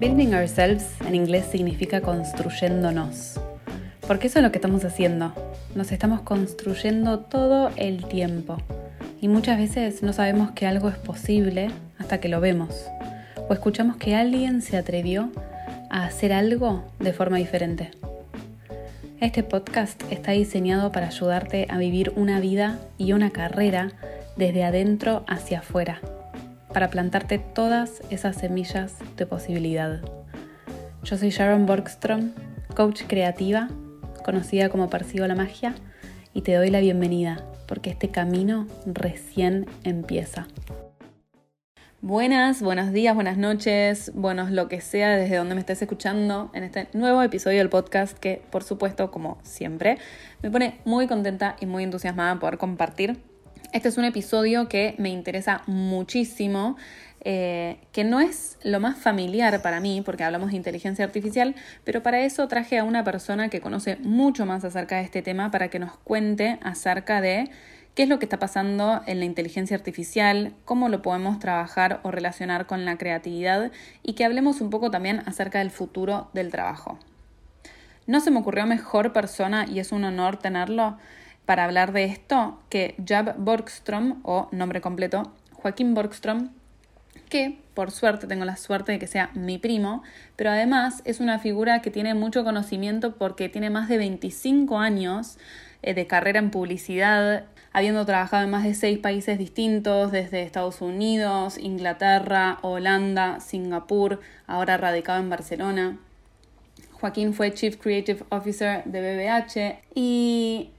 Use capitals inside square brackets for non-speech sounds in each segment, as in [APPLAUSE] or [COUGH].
Building ourselves en inglés significa construyéndonos. Porque eso es lo que estamos haciendo. Nos estamos construyendo todo el tiempo. Y muchas veces no sabemos que algo es posible hasta que lo vemos. O escuchamos que alguien se atrevió a hacer algo de forma diferente. Este podcast está diseñado para ayudarte a vivir una vida y una carrera desde adentro hacia afuera para plantarte todas esas semillas de posibilidad. Yo soy Sharon Borgstrom, coach creativa, conocida como Persigo la Magia, y te doy la bienvenida porque este camino recién empieza. Buenas, buenos días, buenas noches, buenos lo que sea desde donde me estés escuchando en este nuevo episodio del podcast que por supuesto como siempre me pone muy contenta y muy entusiasmada por compartir este es un episodio que me interesa muchísimo, eh, que no es lo más familiar para mí, porque hablamos de inteligencia artificial, pero para eso traje a una persona que conoce mucho más acerca de este tema para que nos cuente acerca de qué es lo que está pasando en la inteligencia artificial, cómo lo podemos trabajar o relacionar con la creatividad y que hablemos un poco también acerca del futuro del trabajo. No se me ocurrió mejor persona y es un honor tenerlo para hablar de esto que Jab Borgstrom, o nombre completo, Joaquín Borgstrom, que por suerte tengo la suerte de que sea mi primo, pero además es una figura que tiene mucho conocimiento porque tiene más de 25 años eh, de carrera en publicidad, habiendo trabajado en más de seis países distintos, desde Estados Unidos, Inglaterra, Holanda, Singapur, ahora radicado en Barcelona. Joaquín fue Chief Creative Officer de BBH y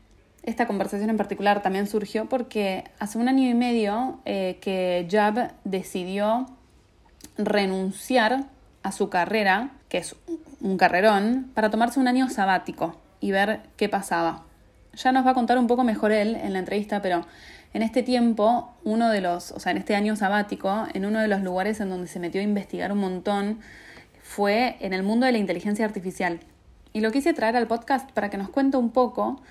esta conversación en particular también surgió porque hace un año y medio eh, que Jab decidió renunciar a su carrera, que es un carrerón, para tomarse un año sabático y ver qué pasaba. Ya nos va a contar un poco mejor él en la entrevista, pero en este tiempo, uno de los, o sea, en este año sabático, en uno de los lugares en donde se metió a investigar un montón, fue en el mundo de la inteligencia artificial. Y lo quise traer al podcast para que nos cuente un poco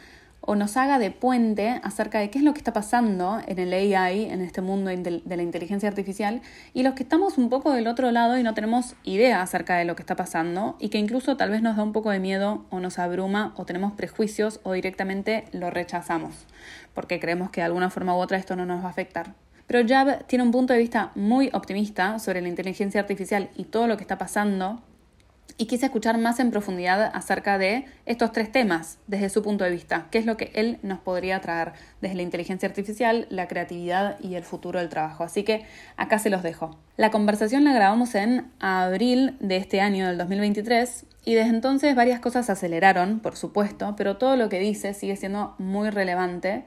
o nos haga de puente acerca de qué es lo que está pasando en el AI, en este mundo de la inteligencia artificial, y los que estamos un poco del otro lado y no tenemos idea acerca de lo que está pasando, y que incluso tal vez nos da un poco de miedo o nos abruma o tenemos prejuicios o directamente lo rechazamos, porque creemos que de alguna forma u otra esto no nos va a afectar. Pero Jab tiene un punto de vista muy optimista sobre la inteligencia artificial y todo lo que está pasando y quise escuchar más en profundidad acerca de estos tres temas desde su punto de vista, qué es lo que él nos podría traer desde la inteligencia artificial, la creatividad y el futuro del trabajo. Así que acá se los dejo. La conversación la grabamos en abril de este año, del 2023, y desde entonces varias cosas se aceleraron, por supuesto, pero todo lo que dice sigue siendo muy relevante.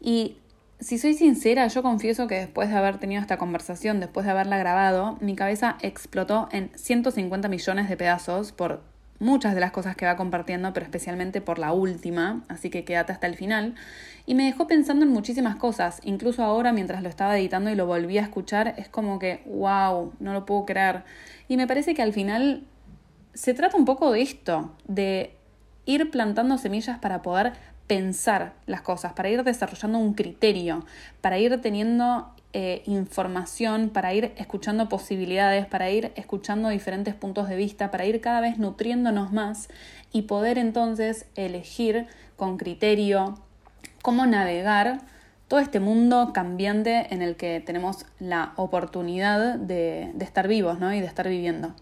Y si soy sincera, yo confieso que después de haber tenido esta conversación, después de haberla grabado, mi cabeza explotó en 150 millones de pedazos por muchas de las cosas que va compartiendo, pero especialmente por la última, así que quédate hasta el final. Y me dejó pensando en muchísimas cosas, incluso ahora mientras lo estaba editando y lo volví a escuchar, es como que, wow, no lo puedo creer. Y me parece que al final se trata un poco de esto, de ir plantando semillas para poder pensar las cosas, para ir desarrollando un criterio, para ir teniendo eh, información, para ir escuchando posibilidades, para ir escuchando diferentes puntos de vista, para ir cada vez nutriéndonos más y poder entonces elegir con criterio cómo navegar todo este mundo cambiante en el que tenemos la oportunidad de, de estar vivos ¿no? y de estar viviendo.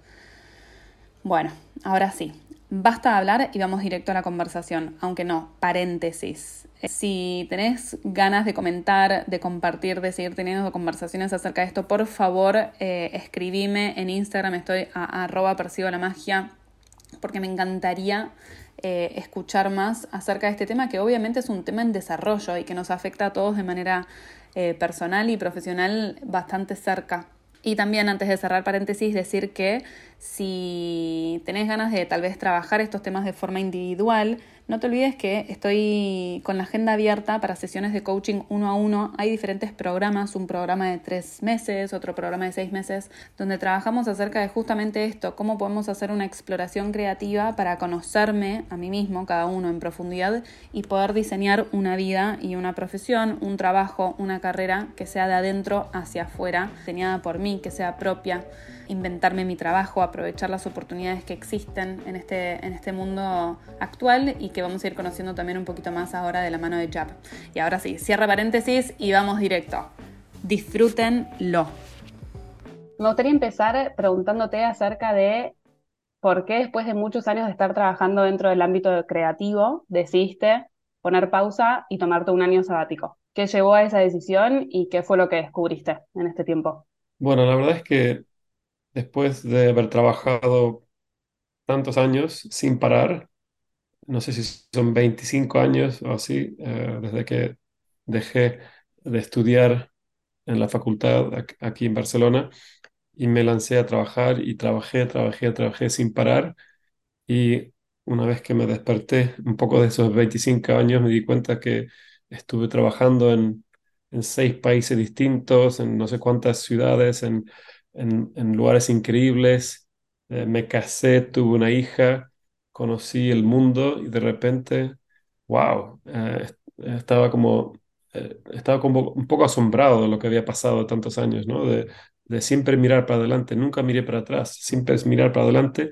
Bueno, ahora sí, Basta de hablar y vamos directo a la conversación, aunque no, paréntesis. Si tenés ganas de comentar, de compartir, de seguir teniendo conversaciones acerca de esto, por favor eh, escribime en Instagram, estoy a, arroba la magia, porque me encantaría eh, escuchar más acerca de este tema, que obviamente es un tema en desarrollo y que nos afecta a todos de manera eh, personal y profesional bastante cerca. Y también antes de cerrar paréntesis, decir que si tenés ganas de tal vez trabajar estos temas de forma individual, no te olvides que estoy con la agenda abierta para sesiones de coaching uno a uno. Hay diferentes programas, un programa de tres meses, otro programa de seis meses, donde trabajamos acerca de justamente esto, cómo podemos hacer una exploración creativa para conocerme a mí mismo, cada uno en profundidad, y poder diseñar una vida y una profesión, un trabajo, una carrera que sea de adentro hacia afuera, diseñada por mí, que sea propia inventarme mi trabajo, aprovechar las oportunidades que existen en este, en este mundo actual y que vamos a ir conociendo también un poquito más ahora de la mano de Jab. Y ahora sí, cierra paréntesis y vamos directo. Disfrútenlo. Me gustaría empezar preguntándote acerca de por qué después de muchos años de estar trabajando dentro del ámbito creativo decidiste poner pausa y tomarte un año sabático. ¿Qué llevó a esa decisión y qué fue lo que descubriste en este tiempo? Bueno, la verdad es que después de haber trabajado tantos años sin parar, no sé si son 25 años o así, eh, desde que dejé de estudiar en la facultad aquí en Barcelona y me lancé a trabajar y trabajé, trabajé, trabajé sin parar. Y una vez que me desperté un poco de esos 25 años, me di cuenta que estuve trabajando en, en seis países distintos, en no sé cuántas ciudades, en, en, lugares increíbles. Eh, me casé, tuve una hija, conocí el mundo y de repente, wow, eh, estaba como, eh, estaba como un poco asombrado de lo que había pasado tantos años, ¿no? De, de siempre mirar para adelante, nunca miré para atrás, siempre es mirar para adelante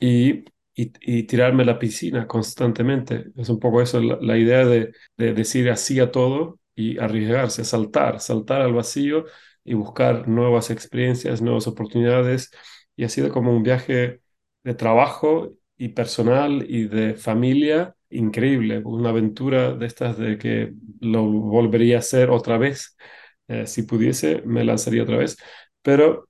y y, tirarme a la piscina constantemente. Es un poco eso, la, idea de, decir así a todo y arriesgarse, saltar, saltar al vacío y buscar nuevas experiencias, nuevas oportunidades. Y ha sido como un viaje de trabajo y personal y de familia increíble, una aventura de estas de que lo volvería a hacer otra vez. Eh, si pudiese, me lanzaría otra vez. Pero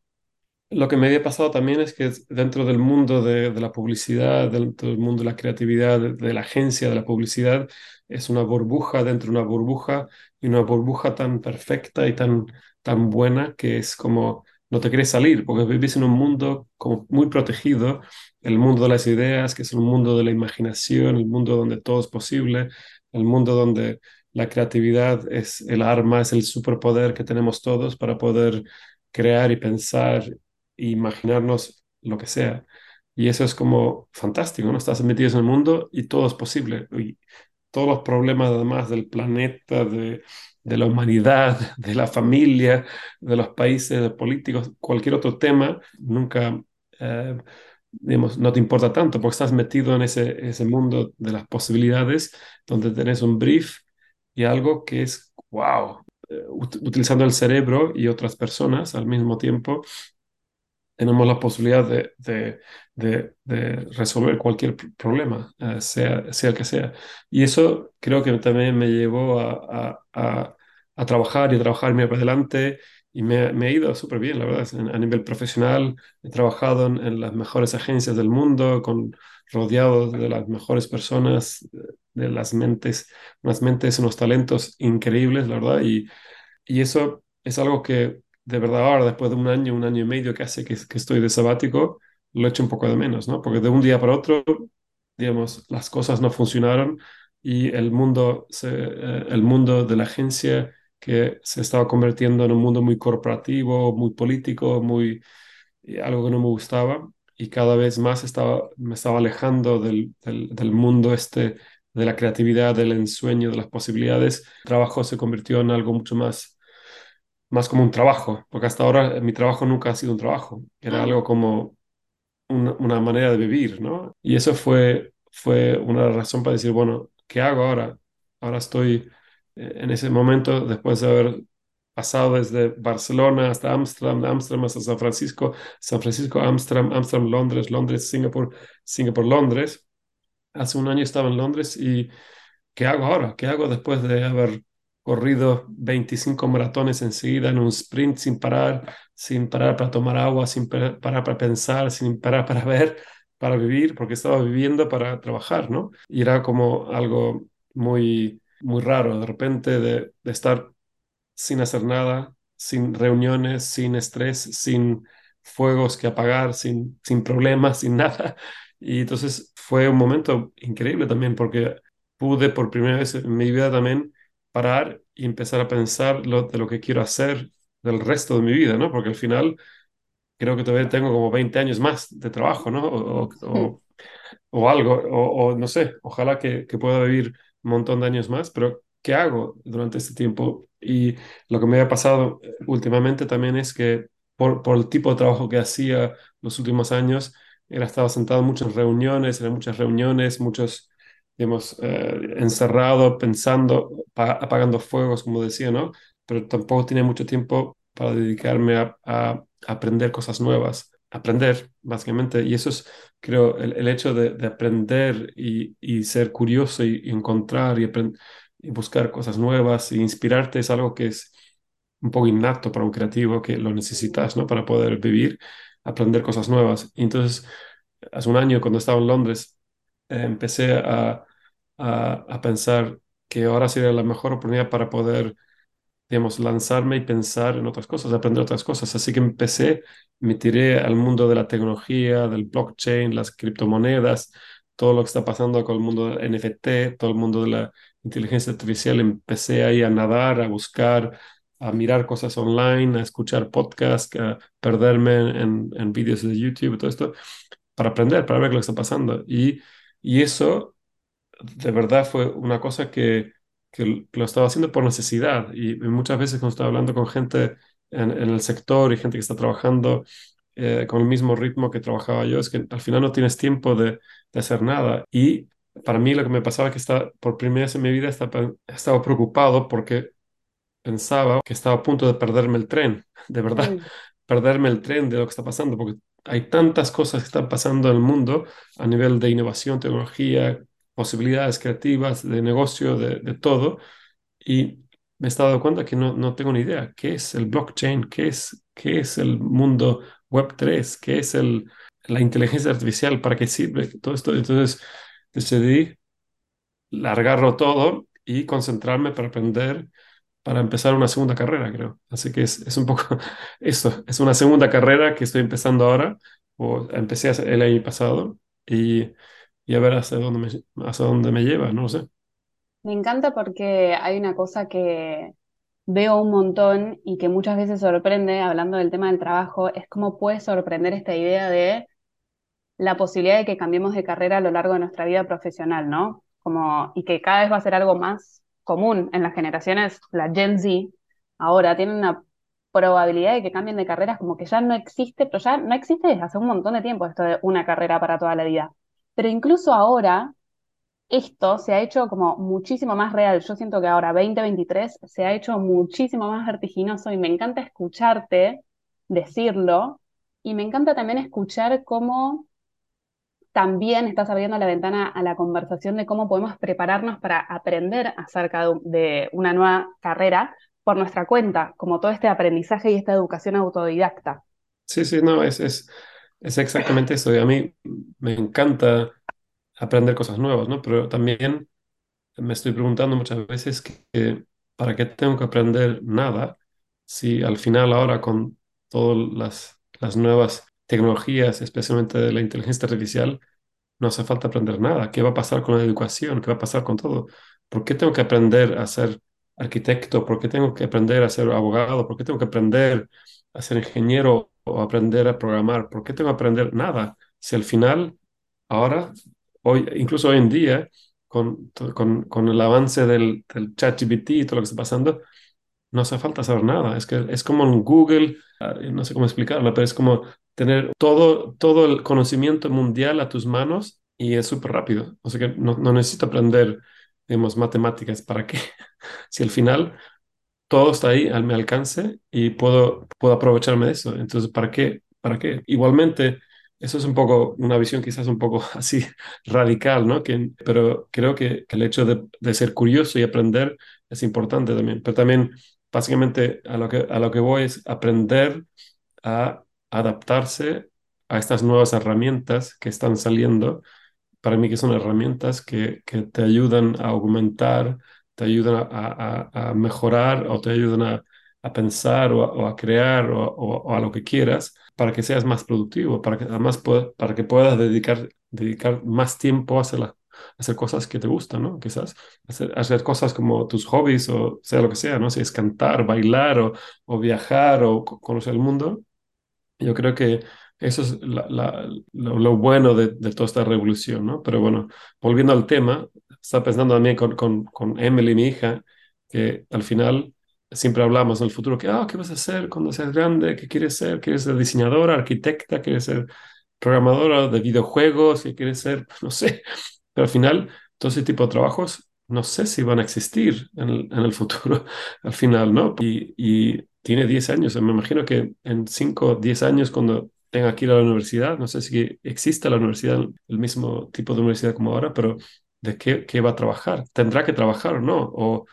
lo que me había pasado también es que dentro del mundo de, la publicidad, dentro del mundo de la creatividad, de, la agencia de la publicidad, es una burbuja dentro de una burbuja y una burbuja tan perfecta y tan, tan buena que es como no te quieres salir porque vivís en un mundo muy protegido, el mundo de las ideas, que es un mundo de la imaginación, el mundo donde todo es posible, el mundo donde la creatividad es el arma, es el superpoder que tenemos todos para poder crear y pensar imaginarnos lo que sea. Y eso es como fantástico, ¿no? Estás metido en el mundo y todo es posible. Y todos los problemas además del planeta, de, de la humanidad, de la familia, de los países, de políticos, cualquier otro tema, nunca, eh, digamos, no te importa tanto porque estás metido en ese, ese mundo de las posibilidades donde tenés un brief y algo que es, wow, eh, utilizando el cerebro y otras personas al mismo tiempo tenemos la posibilidad de, resolver cualquier problema, eh, sea, sea el que sea. Y eso creo que también me llevó a, trabajar y a trabajar para adelante y me, me ha ido súper bien, la verdad. A nivel profesional he trabajado en, las mejores agencias del mundo, con, rodeado de las mejores personas, de las mentes, unas mentes, unos talentos increíbles, la verdad. Y eso es algo que de verdad ahora, después de un año, un año y medio que hace que, que estoy de sabático, lo echo un poco de menos, ¿no? Porque de un día para otro, digamos, las cosas no funcionaron y el mundo, eh, el mundo de la agencia que se estaba convirtiendo en un mundo muy corporativo, muy político, muy algo que no me gustaba y cada vez más estaba, me estaba alejando del, del, del mundo este de la creatividad, del ensueño, de las posibilidades. El trabajo se convirtió en algo mucho más más como un trabajo, porque hasta ahora mi trabajo nunca ha sido un trabajo, era algo como una, manera de vivir, ¿no? Y eso fue, fue una razón para decir, bueno, ¿qué hago ahora? Ahora estoy eh, en ese momento, después de haber pasado desde Barcelona hasta Ámsterdam, Ámsterdam hasta San Francisco, San Francisco, Ámsterdam, Ámsterdam, Londres, Londres, Singapur, Singapur, Londres. Hace un año estaba en Londres y ¿qué hago ahora? ¿Qué hago después de haber corrido 25 maratones enseguida en un sprint sin parar, sin parar para tomar agua, sin parar para pensar, sin parar para [LAUGHS] ver, para vivir, porque estaba viviendo para trabajar, ¿no? Y era como algo muy, muy raro, de repente de, estar sin hacer nada, sin reuniones, sin estrés, sin fuegos que apagar, sin, sin problemas, [LAUGHS] sin nada. Y entonces fue un momento increíble también porque pude por primera vez en mi vida también parar y empezar a pensar lo, de lo que quiero hacer del resto de mi vida, ¿no? Porque al final creo que todavía tengo como 20 años más de trabajo, ¿no? O, o, o algo, o, no sé, ojalá que, que, pueda vivir un montón de años más, pero ¿qué hago durante este tiempo? Y lo que me ha pasado últimamente también es que por, por el tipo de trabajo que hacía los últimos años, era estaba sentado en muchas reuniones, en muchas reuniones, muchos, digamos, eh, encerrado, pensando, apagando fuegos, como decía, ¿no? Pero tampoco tenía mucho tiempo para dedicarme a, aprender cosas nuevas, aprender, básicamente. Y eso es, creo, el, el hecho de, de aprender y, y, ser curioso y, y encontrar y, y buscar cosas nuevas e inspirarte es algo que es un poco innato para un creativo que lo necesitas, ¿no? Para poder vivir, aprender cosas nuevas. Y entonces, hace un año, cuando estaba en Londres, empecé a, a, a, pensar que ahora sería la mejor oportunidad para poder, digamos, lanzarme y pensar en otras cosas, aprender otras cosas. Así que empecé, me tiré al mundo de la tecnología, del blockchain, las criptomonedas, todo lo que está pasando con el mundo del NFT, todo el mundo de la inteligencia artificial. Empecé ahí a nadar, a buscar a mirar cosas online, a escuchar podcasts, a perderme en, en vídeos de YouTube, todo esto, para aprender, para ver lo que está pasando. Y, y eso de verdad fue una cosa que, que lo estaba haciendo por necesidad. Y, muchas veces cuando estaba hablando con gente en, en, el sector y gente que está trabajando eh, con el mismo ritmo que trabajaba yo, es que al final no tienes tiempo de, de hacer nada. Y para mí lo que me pasaba es que está, por primera vez en mi vida estaba, estaba preocupado porque pensaba que estaba a punto de perderme el tren, de verdad, mm. perderme el tren de lo que está pasando, porque hay tantas cosas que están pasando en el mundo a nivel de innovación, tecnología, posibilidades creativas, de negocio, de, todo, y me he dado cuenta que no, no, tengo ni idea qué es el blockchain, qué es, qué es el mundo web 3, qué es el, la inteligencia artificial, para qué sirve todo esto. Entonces decidí largarlo todo y concentrarme para aprender para empezar una segunda carrera, creo. Así que es, es un poco [LAUGHS] eso, es una segunda carrera que estoy empezando ahora, o empecé el año pasado, y, y a ver hasta dónde, me, hasta dónde me lleva, no lo sé. Me encanta porque hay una cosa que veo un montón y que muchas veces sorprende, hablando del tema del trabajo, es cómo puede sorprender esta idea de la posibilidad de que cambiemos de carrera a lo largo de nuestra vida profesional, ¿no? Como, y que cada vez va a ser algo más común en las generaciones, la Gen Z, ahora tienen una probabilidad de que cambien de carreras como que ya no existe, pero ya no existe desde hace un montón de tiempo esto de una carrera para toda la vida. Pero incluso ahora esto se ha hecho como muchísimo más real. Yo siento que ahora 2023 se ha hecho muchísimo más vertiginoso y me encanta escucharte decirlo y me encanta también escuchar cómo también estás abriendo la ventana a la conversación de cómo podemos prepararnos para aprender acerca de, una nueva carrera por nuestra cuenta, como todo este aprendizaje y esta educación autodidacta. Sí, sí, no, es, es, exactamente eso. Y a mí me encanta aprender cosas nuevas, ¿no? Pero también me estoy preguntando muchas veces que, para qué tengo que aprender nada si al final ahora con todas las, las nuevas tecnologías, especialmente de la inteligencia artificial, no hace falta aprender nada. ¿Qué va a pasar con la educación? ¿Qué va a pasar con todo? ¿Por qué tengo que aprender a ser arquitecto? ¿Por qué tengo que aprender a ser abogado? ¿Por qué tengo que aprender a ser ingeniero o aprender a programar? ¿Por qué tengo que aprender nada? Si al final, ahora, hoy, incluso hoy en día, con, con, con el avance del, del y todo lo que está pasando, no hace falta saber nada. Es que es como en Google, ah, no sé cómo explicarlo, pero es como tener todo, todo el conocimiento mundial a tus manos y es súper rápido. O sea que no, no, necesito aprender, digamos, matemáticas. ¿Para qué? [LAUGHS] si al final todo está ahí al mi alcance y puedo, puedo aprovecharme de eso. Entonces, ¿para qué? ¿Para qué? Igualmente, eso es un poco una visión quizás un poco [LAUGHS] así radical, ¿no? Que, pero creo que, que el hecho de, de, ser curioso y aprender es importante también. Pero también, básicamente, a lo que, a lo que voy es aprender a adaptarse a estas nuevas herramientas que están saliendo. Para mí que son herramientas que, te ayudan a aumentar, te ayudan a, mejorar o te ayudan a, pensar o, a, crear o, a lo que quieras para que seas más productivo, para que además para que puedas dedicar, dedicar más tiempo a hacer, la, hacer cosas que te gustan, ¿no? Quizás hacer, hacer, cosas como tus hobbies o sea lo que sea, ¿no? Si es cantar, bailar o viajar o conocer el mundo, yo creo que eso es lo, bueno de, toda esta revolución, ¿no? Pero bueno, volviendo al tema, estaba pensando también con, con, con Emily, mi hija, que al final siempre hablamos en el futuro que, ah, ¿qué vas a hacer cuando seas grande? ¿Qué quieres ser? ¿Quieres ser diseñadora, arquitecta? ¿Quieres ser programadora de videojuegos? ¿Qué quieres ser? [LAUGHS] No sé. Pero al final, todo ese tipo de trabajos, no sé si van a existir en el, en el futuro, [LAUGHS] al final, ¿no? Y, y tiene 10 años. Me imagino que en 5, 10 años, cuando tenga que ir a la universidad, no sé si existe la universidad, el mismo tipo de universidad como ahora, pero ¿de qué, qué va a trabajar? ¿Tendrá que trabajar o no? ¿O,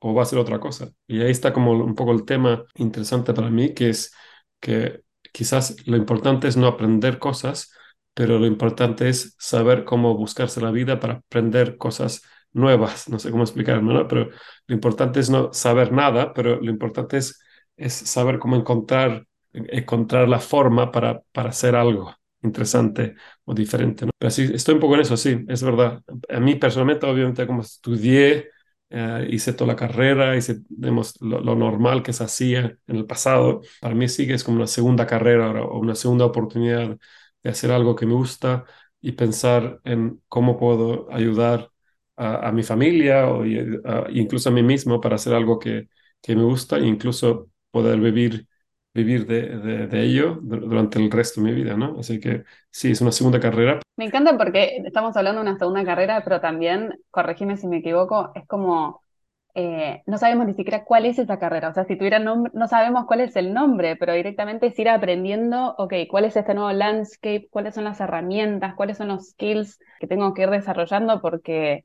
o va a ser otra cosa? Y ahí está como un poco el tema interesante para mí, que es que quizás lo importante es no aprender cosas, pero lo importante es saber cómo buscarse la vida para aprender cosas nuevas. No sé cómo explicarlo, ¿no? Pero lo importante es no saber nada, pero lo importante es, es saber cómo encontrar, encontrar la forma para, para hacer algo interesante o diferente. ¿no? Pero sí, estoy un poco en eso, sí, es verdad. A mí personalmente, obviamente, como estudié, eh, hice toda la carrera, hice digamos, lo, lo, normal que se hacía en el pasado, para mí sí que es como una segunda carrera o una segunda oportunidad de hacer algo que me gusta y pensar en cómo puedo ayudar a, a mi familia o a, incluso a mí mismo para hacer algo que, que me gusta e incluso poder vivir vivir de, de, de, ello durante el resto de mi vida, ¿no? Así que sí, es una segunda carrera. Me encanta porque estamos hablando de una segunda carrera, pero también, corregime si me equivoco, es como, eh, no sabemos ni siquiera cuál es esa carrera, o sea, si tuviera nombre, no sabemos cuál es el nombre, pero directamente es ir aprendiendo, ok, cuál es este nuevo landscape, cuáles son las herramientas, cuáles son los skills que tengo que ir desarrollando, porque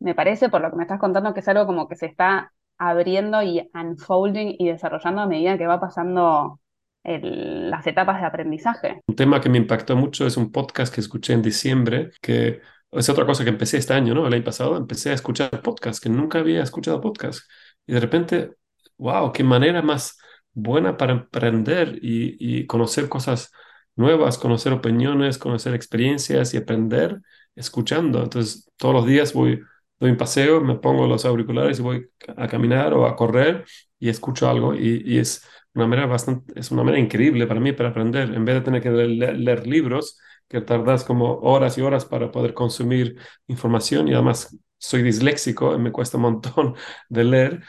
me parece, por lo que me estás contando, que es algo como que se está abriendo y unfolding y desarrollando a medida que va pasando el, las etapas de aprendizaje. Un tema que me impactó mucho es un podcast que escuché en diciembre, que es otra cosa que empecé este año, ¿no? El año pasado empecé a escuchar podcast, que nunca había escuchado podcast. Y de repente, wow, qué manera más buena para aprender y, y conocer cosas nuevas, conocer opiniones, conocer experiencias y aprender escuchando. Entonces, todos los días voy doy un paseo, me pongo los auriculares y voy a caminar o a correr y escucho algo y, es una manera bastante, es una manera increíble para mí para aprender, en vez de tener que leer, libros que tardas como horas y horas para poder consumir información y además soy disléxico y me cuesta un montón [LAUGHS] de leer.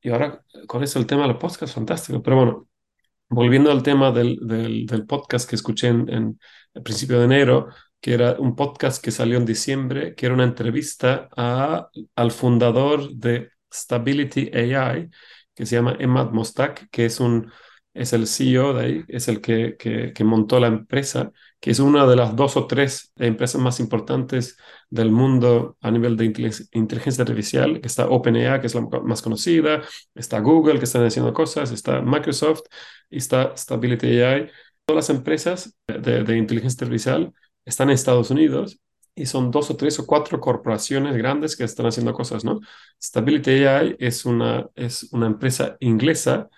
Y ahora con eso el tema de los podcasts fantástico, pero bueno, volviendo al tema del, del, del podcast que escuché en, en el principio de enero, que era un podcast que salió en diciembre, que era una entrevista a, al fundador de Stability AI, que se llama Emad Mostak, que es, un, es el CEO de ahí, es el que, que, que, montó la empresa, que es una de las dos o tres empresas más importantes del mundo a nivel de inteligencia artificial, que está OpenAI, que es la más conocida, está Google, que están haciendo cosas, está Microsoft y está Stability AI. Todas las empresas de, de inteligencia artificial están en Estados Unidos y son dos o tres o cuatro corporaciones grandes que están haciendo cosas, ¿no? Stability AI es una, es una empresa inglesa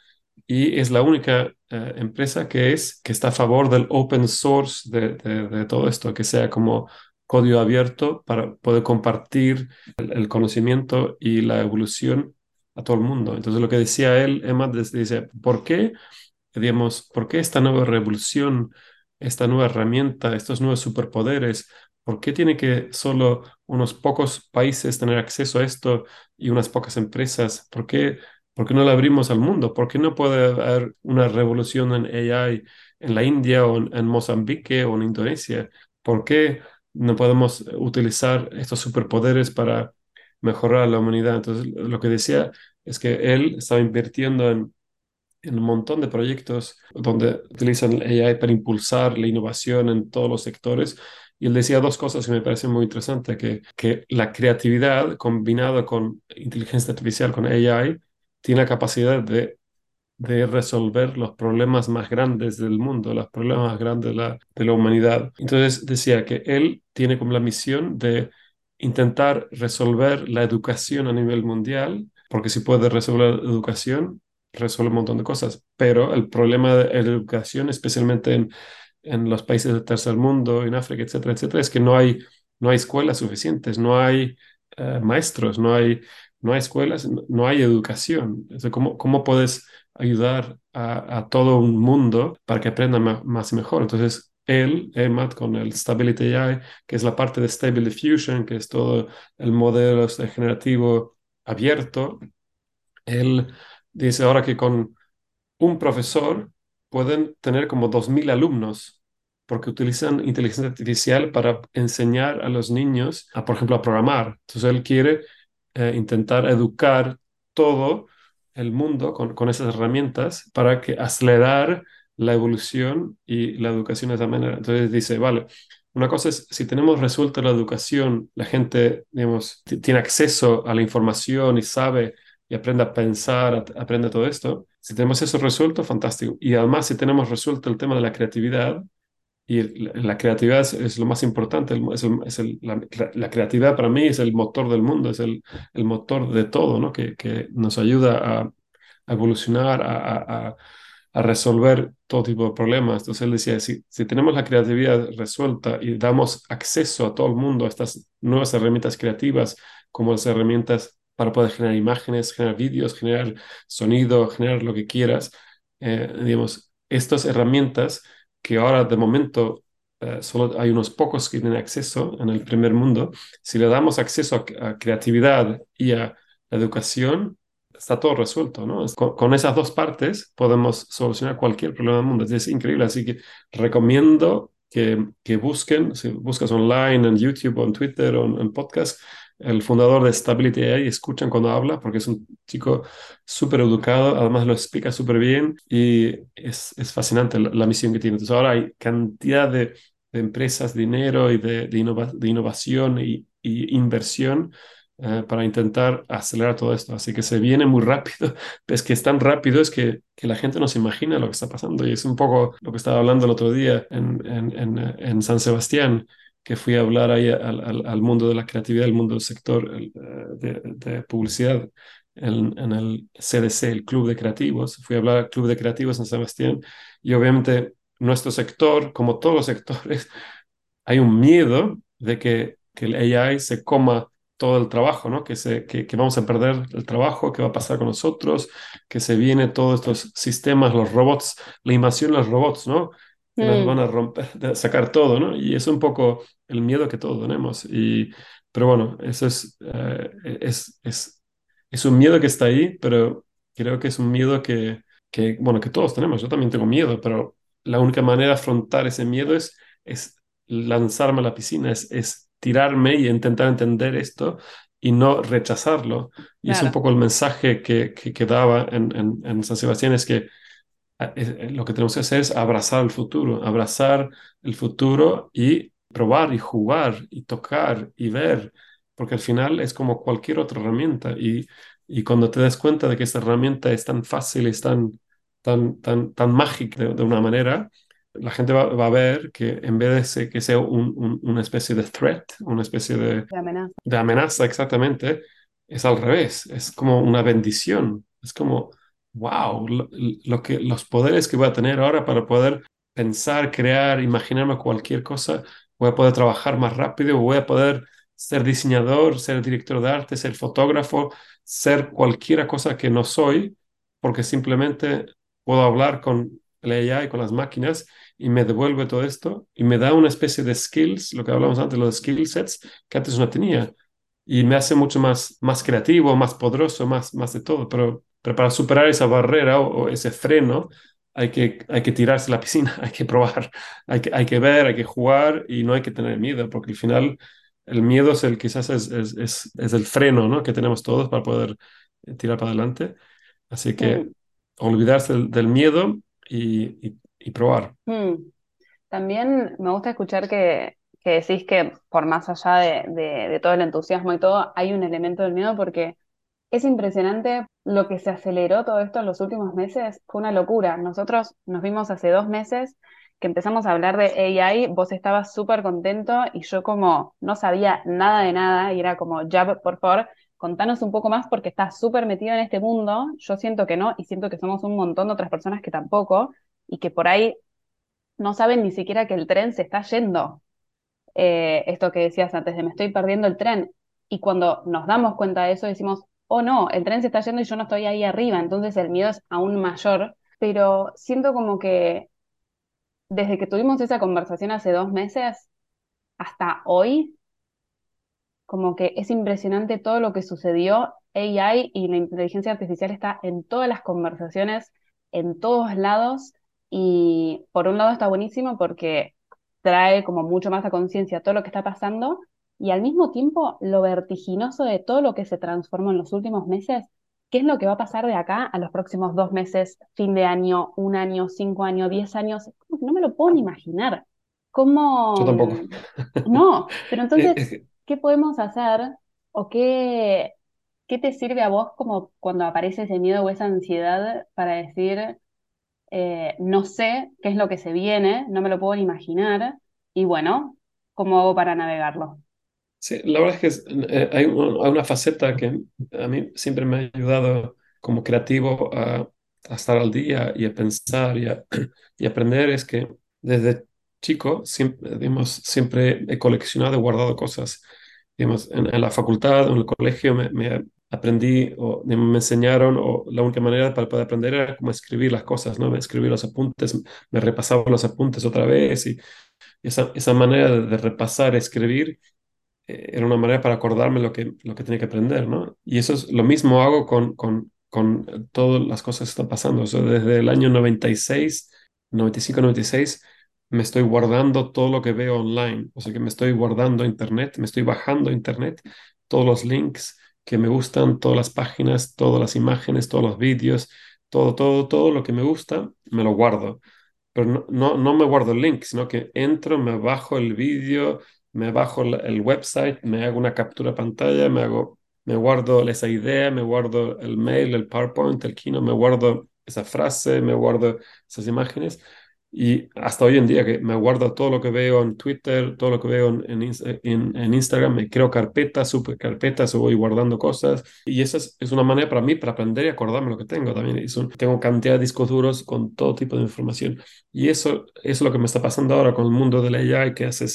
y es la única eh, empresa que, es, que está a favor del open source de, de, todo esto, que sea como código abierto para poder compartir el, el, conocimiento y la evolución a todo el mundo. Entonces lo que decía él, Emma, dice, ¿por qué, digamos, por qué esta nueva revolución esta nueva herramienta, estos nuevos superpoderes? ¿Por qué tiene que solo unos pocos países tener acceso a esto y unas pocas empresas? ¿Por qué, por qué no la abrimos al mundo? ¿Por qué no puede haber una revolución en AI en la India o en, en Mozambique o en Indonesia? ¿Por qué no podemos utilizar estos superpoderes para mejorar la humanidad? Entonces, lo que decía es que él estaba invirtiendo en en un montón de proyectos donde utilizan AI para impulsar la innovación en todos los sectores. Y él decía dos cosas que me parecen muy interesantes, que, que la creatividad combinada con inteligencia artificial, con AI, tiene la capacidad de, de resolver los problemas más grandes del mundo, los problemas más grandes de la, de la humanidad. Entonces decía que él tiene como la misión de intentar resolver la educación a nivel mundial, porque si puede resolver la educación, resuelve un montón de cosas, pero el problema de la educación, especialmente en, en los países del tercer mundo, en África, etcétera, etcétera, es que no hay, no hay escuelas suficientes, no hay uh, maestros, no hay, no hay escuelas, no hay educación. Entonces, ¿cómo, cómo puedes ayudar a, a, todo un mundo para que aprenda más y mejor? Entonces, él, EMAT, con el Stability AI, que es la parte de Stable Diffusion, que es todo el modelo generativo abierto, él dice ahora que con un profesor pueden tener como 2.000 alumnos porque utilizan inteligencia artificial para enseñar a los niños, a, por ejemplo, a programar. Entonces él quiere eh, intentar educar todo el mundo con, con, esas herramientas para que acelerar la evolución y la educación de esa manera. Entonces dice, vale, una cosa es, si tenemos resuelta la educación, la gente, digamos, tiene acceso a la información y sabe y aprende a pensar, aprende todo esto. Si tenemos eso resuelto, fantástico. Y además, si tenemos resuelto el tema de la creatividad, y la, creatividad es, lo más importante, es, la, creatividad para mí es el motor del mundo, es el, motor de todo, ¿no? que, que nos ayuda a, a evolucionar, a, a, a, resolver todo tipo de problemas. Entonces él decía, si, si tenemos la creatividad resuelta y damos acceso a todo el mundo a estas nuevas herramientas creativas, como las herramientas para poder generar imágenes, generar vídeos, generar sonido, generar lo que quieras, eh, digamos, estas herramientas que ahora de momento eh, solo hay unos pocos que tienen acceso en el primer mundo, si le damos acceso a, creatividad y a educación, está todo resuelto, ¿no? Con, esas dos partes podemos solucionar cualquier problema del mundo. Es, increíble, así que recomiendo que, que, busquen, si buscas online, en YouTube o en Twitter o en podcast, el fundador de Stability AI, escuchan cuando habla porque es un chico súper educado, además lo explica súper bien y es, es fascinante la, misión que tiene. Entonces ahora hay cantidad de, empresas, dinero y de, de, innovación y, inversión eh, para intentar acelerar todo esto. Así que se viene muy rápido. [LAUGHS] Es que es tan rápido es que, que, la gente no se imagina lo que está pasando y es un poco lo que estaba hablando el otro día en, en, en San Sebastián que fui a hablar ahí al, al, mundo de la creatividad, al mundo del sector eh, de, de publicidad en, el CDC, el Club de Creativos. Fui a hablar al Club de Creativos en Sebastián y obviamente nuestro sector, como todos los sectores, [LAUGHS] hay un miedo de que, que el AI se coma todo el trabajo, ¿no? Que, se, que, vamos a perder el trabajo, que va a pasar con nosotros, que se viene todos estos sistemas, los robots, la invasión de los robots, ¿no? Que nos mm. van a romper, [LAUGHS] sacar todo, ¿no? Y es un poco el miedo que todos tenemos. Y, pero bueno, eso es, eh, es, es, es un miedo que está ahí, pero creo que es un miedo que, que, bueno, que todos tenemos. Yo también tengo miedo, pero la única manera de afrontar ese miedo es, es lanzarme a la piscina, es, es tirarme y intentar entender esto y no rechazarlo. Y es un poco el mensaje que, que, que daba en, en, en, San Sebastián, es que lo que tenemos que hacer es abrazar el futuro, abrazar el futuro y probar y jugar y tocar y ver, porque al final es como cualquier otra herramienta y, y cuando te das cuenta de que esta herramienta es tan fácil, es tan, tan, tan, tan mágica de, una manera, la gente va, va, a ver que en vez de que sea un, una especie de threat, una especie de, de, amenaza. de amenaza exactamente, es al revés, es como una bendición, es como wow, lo, que, los poderes que voy a tener ahora para poder pensar, crear, imaginarme cualquier cosa, voy a poder trabajar más rápido, voy a poder ser diseñador, ser director de arte, ser fotógrafo, ser cualquier cosa que no soy, porque simplemente puedo hablar con la AI, con las máquinas, y me devuelve todo esto y me da una especie de skills, lo que hablamos antes, los skill sets que antes no tenía. Y me hace mucho más, más creativo, más poderoso, más, más de todo. Pero pero para superar esa barrera o, ese freno, hay que, hay que tirarse a la [LAUGHS] piscina, hay que probar, hay que, hay que ver, hay que jugar y no hay que tener miedo, porque al final el miedo es el quizás es, es, es, el freno ¿no? que tenemos todos para poder eh, tirar para adelante. Así que olvidarse del, miedo y, y, probar. Mm. También me gusta escuchar que, que, decís que por más allá de, de, de todo el entusiasmo y todo, hay un elemento del miedo porque es impresionante lo que se aceleró todo esto en los últimos meses. Fue una locura. Nosotros nos vimos hace dos meses que empezamos a hablar de AI, vos estabas súper contento y yo como no sabía nada de nada y era como, ya, por favor, contanos un poco más porque estás súper metido en este mundo. Yo siento que no y siento que somos un montón de otras personas que tampoco y que por ahí no saben ni siquiera que el tren se está yendo. Eh, esto que decías antes de me estoy perdiendo el tren. Y cuando nos damos cuenta de eso decimos, oh no, el tren se está yendo y yo no estoy ahí arriba, entonces el miedo es aún mayor, pero siento como que desde que tuvimos esa conversación hace dos meses hasta hoy, como que es impresionante todo lo que sucedió. AI y la inteligencia artificial está en todas las conversaciones, en todos lados, y por un lado está buenísimo porque trae como mucho más a conciencia todo lo que está pasando, y al mismo tiempo lo vertiginoso de todo lo que se transformó en los últimos meses, qué es lo que va a pasar de acá a los próximos dos meses, fin de año, un año, cinco años, diez años, no me lo puedo ni imaginar. ¿Cómo? Yo tampoco. No, pero [LAUGHS] entonces, ¿qué podemos hacer o qué, qué te sirve a vos como cuando aparece ese miedo o esa ansiedad para decir, eh, no sé qué es lo que se viene, no me lo puedo ni imaginar, y bueno, ¿cómo hago para navegarlo? Sí, la verdad es que eh, hay, un- hay una faceta que a mí siempre me ha ayudado como creativo a, estar al día y a pensar y a, [CLEARS THROAT] aprender, es que desde chico siempre, siempre he coleccionado y guardado cosas. Digamos, en, la facultad en el colegio me, aprendí o me enseñaron o la única manera para poder aprender era como escribir las cosas, ¿no? Escribir los apuntes, me repasaba los apuntes otra vez y esa, manera de, repasar, escribir era una manera para acordarme lo que, lo que tenía que aprender, ¿no? Y eso es lo mismo hago con, con, con eh, todas las cosas que están pasando. O sea, desde el año 96, 95, 96, me estoy guardando todo lo que veo online. O sea, que me estoy guardando internet, me estoy bajando internet, todos los links que me gustan, todas las páginas, todas las imágenes, todos los vídeos, todo, todo, todo lo que me gusta, me lo guardo pero no, no, no me guardo el link, sino que entro, me bajo el vídeo, me bajo el website, me hago una captura pantalla, me hago, me guardo esa idea, me guardo el mail, el PowerPoint, el Keynote, me guardo esa frase, me guardo esas imágenes. Y hasta hoy en día que me guardo todo lo que veo en Twitter, todo lo que veo en, en, Ins- en- en Instagram, me creo carpetas, supercarpetas, o voy guardando cosas. Y esa es, una manera para mí para aprender y acordarme lo que tengo también. Es un- tengo cantidad de discos duros con todo tipo de información. Y eso, eso es lo que me está pasando ahora con el mundo de la AI, que hace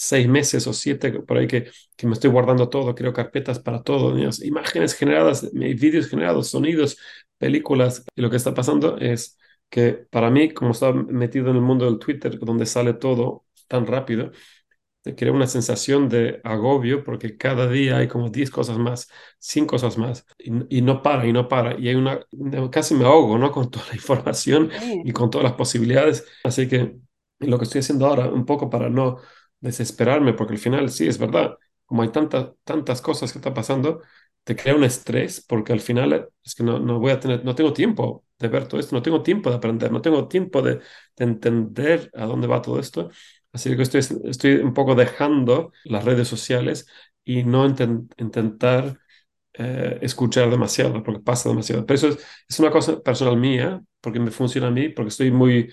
seis meses o siete por ahí que, que me estoy guardando todo, creo carpetas para todo, digamos, imágenes generadas, vídeos generados, sonidos, películas. Y lo que está pasando es que para mí, como estaba metido en el mundo del Twitter, donde sale todo tan rápido, te crea una sensación de agobio porque cada día hay como 10 cosas más, 100 cosas más, y, y no para, y no para. Y hay una, casi me ahogo, ¿no? Con toda la información y con todas las posibilidades. Así que lo que estoy haciendo ahora, un poco para no desesperarme, porque al final sí, es verdad, como hay tantas tantas cosas que están pasando, te crea un estrés, porque al final es que no, no voy a tener, no tengo tiempo de ver todo esto, no tengo tiempo de aprender, no tengo tiempo de, de entender a dónde va todo esto. Así que estoy, estoy un poco dejando las redes sociales y no inten- intentar eh, escuchar demasiado, porque pasa demasiado. Pero eso es, es una cosa personal mía, porque me funciona a mí, porque estoy muy, eh,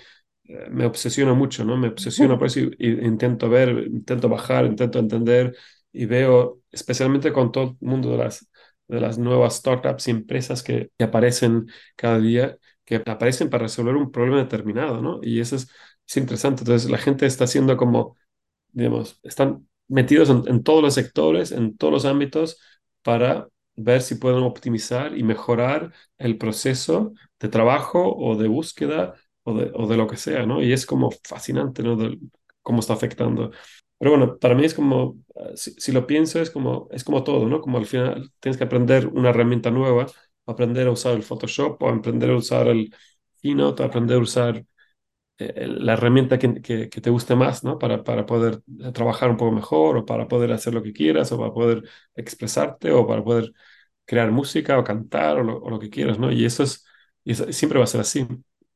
me obsesiona mucho, ¿no? Me obsesiona por eso y, intento ver, intento bajar, intento entender y veo, especialmente con todo el mundo de las, de las nuevas startups y empresas que, que aparecen cada día, que aparecen para resolver un problema determinado, ¿no? Y eso es, es interesante. Entonces, la gente está haciendo como, digamos, están metidos en todos los sectores, en todos los ámbitos, para ver si pueden optimizar y mejorar el proceso de trabajo o de búsqueda o de, o de lo que sea, ¿no? Y es como fascinante, ¿no? De cómo está afectando. Pero bueno, para mí es como, eh, si, si lo pienso, es como, es como todo, ¿no? Como al final tienes que aprender una herramienta nueva, aprender a usar el Photoshop o aprender a usar el Keynote, aprender a usar eh, la herramienta que, que, que, te guste más, ¿no? Para, para poder trabajar un poco mejor o para poder hacer lo que quieras o para poder expresarte o para poder crear música o cantar o lo, o lo que quieras, ¿no? Y eso es, y eso siempre va a ser así.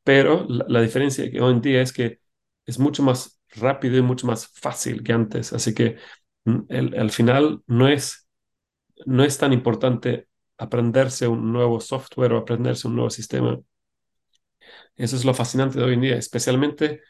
Pero la, la, diferencia que hoy en día es que es mucho más rápido y mucho más fácil que antes. Así que mm, al final no es, no es tan importante aprenderse un nuevo software o aprenderse un nuevo sistema eso es lo fascinante de hoy en día, especialmente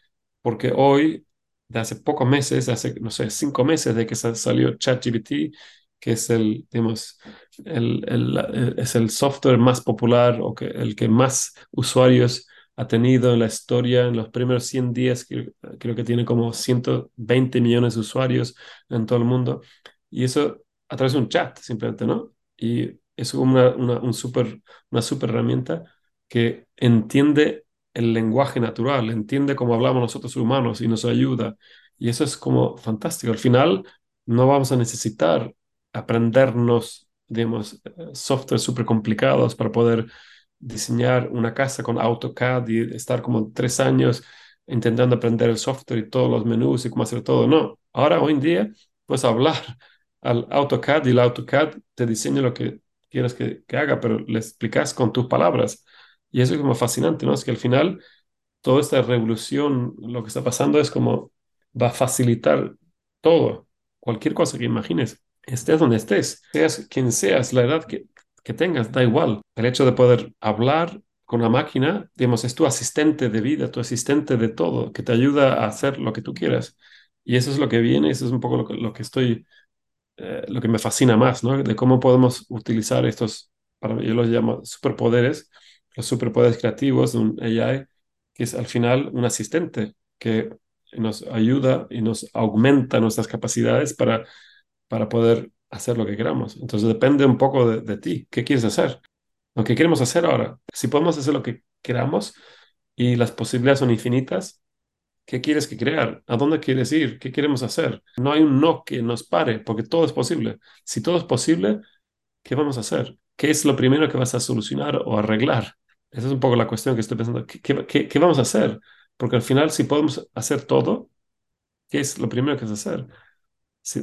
porque hoy, de hace pocos meses, hace, no sé, cinco meses de que salió ChatGPT, que es el, digamos, el, el, es el software más popular o que, el que más usuarios ha tenido en la historia. En los primeros 100 días, creo, creo que tiene como 120 millones de usuarios en todo el mundo. Y eso a través de un chat, simplemente, ¿no? Y es una, una, un super, una super herramienta que entiende el lenguaje natural, entiende cómo hablamos nosotros humanos y nos ayuda. Y eso es como fantástico. Al final no vamos a necesitar aprendernos digamos, software súper complicados para poder diseñar una casa con AutoCAD y estar como tres años intentando aprender el software y todos los menús y cómo hacer todo. No, ahora hoy en día puedes hablar al AutoCAD y el AutoCAD te diseña lo que quieras que, que haga, pero le explicas con tus palabras. Y eso es como fascinante, ¿no? Es que al final toda esta revolución, lo que está pasando es como va a facilitar todo, cualquier cosa que imagines, estés donde estés, seas quien seas, la edad que, que tengas, da igual. El hecho de poder hablar con la máquina, digamos, es tu asistente de vida, tu asistente de todo, que te ayuda a hacer lo que tú quieras. Y eso es lo que viene, eso es un poco lo que, lo que estoy, eh, lo que me fascina más, ¿no? De cómo podemos utilizar estos, para, yo los llamo superpoderes, los superpoderes creativos de un AI, que es al final un asistente que nos ayuda y nos aumenta nuestras capacidades para, para poder hacer lo que queramos. Entonces depende un poco de, de ti, ¿qué quieres hacer? Lo que queremos hacer ahora. Si podemos hacer lo que queramos y las posibilidades son infinitas, ¿qué quieres que crear? ¿A dónde quieres ir? ¿Qué queremos hacer? No hay un no que nos pare, porque todo es posible. Si todo es posible, ¿qué vamos a hacer? ¿Qué es lo primero que vas a solucionar o arreglar? Esa es un poco la cuestión que estoy pensando. ¿Qué, qué, qué vamos a hacer? Porque al final, si podemos hacer todo, ¿qué es lo primero que es hacer?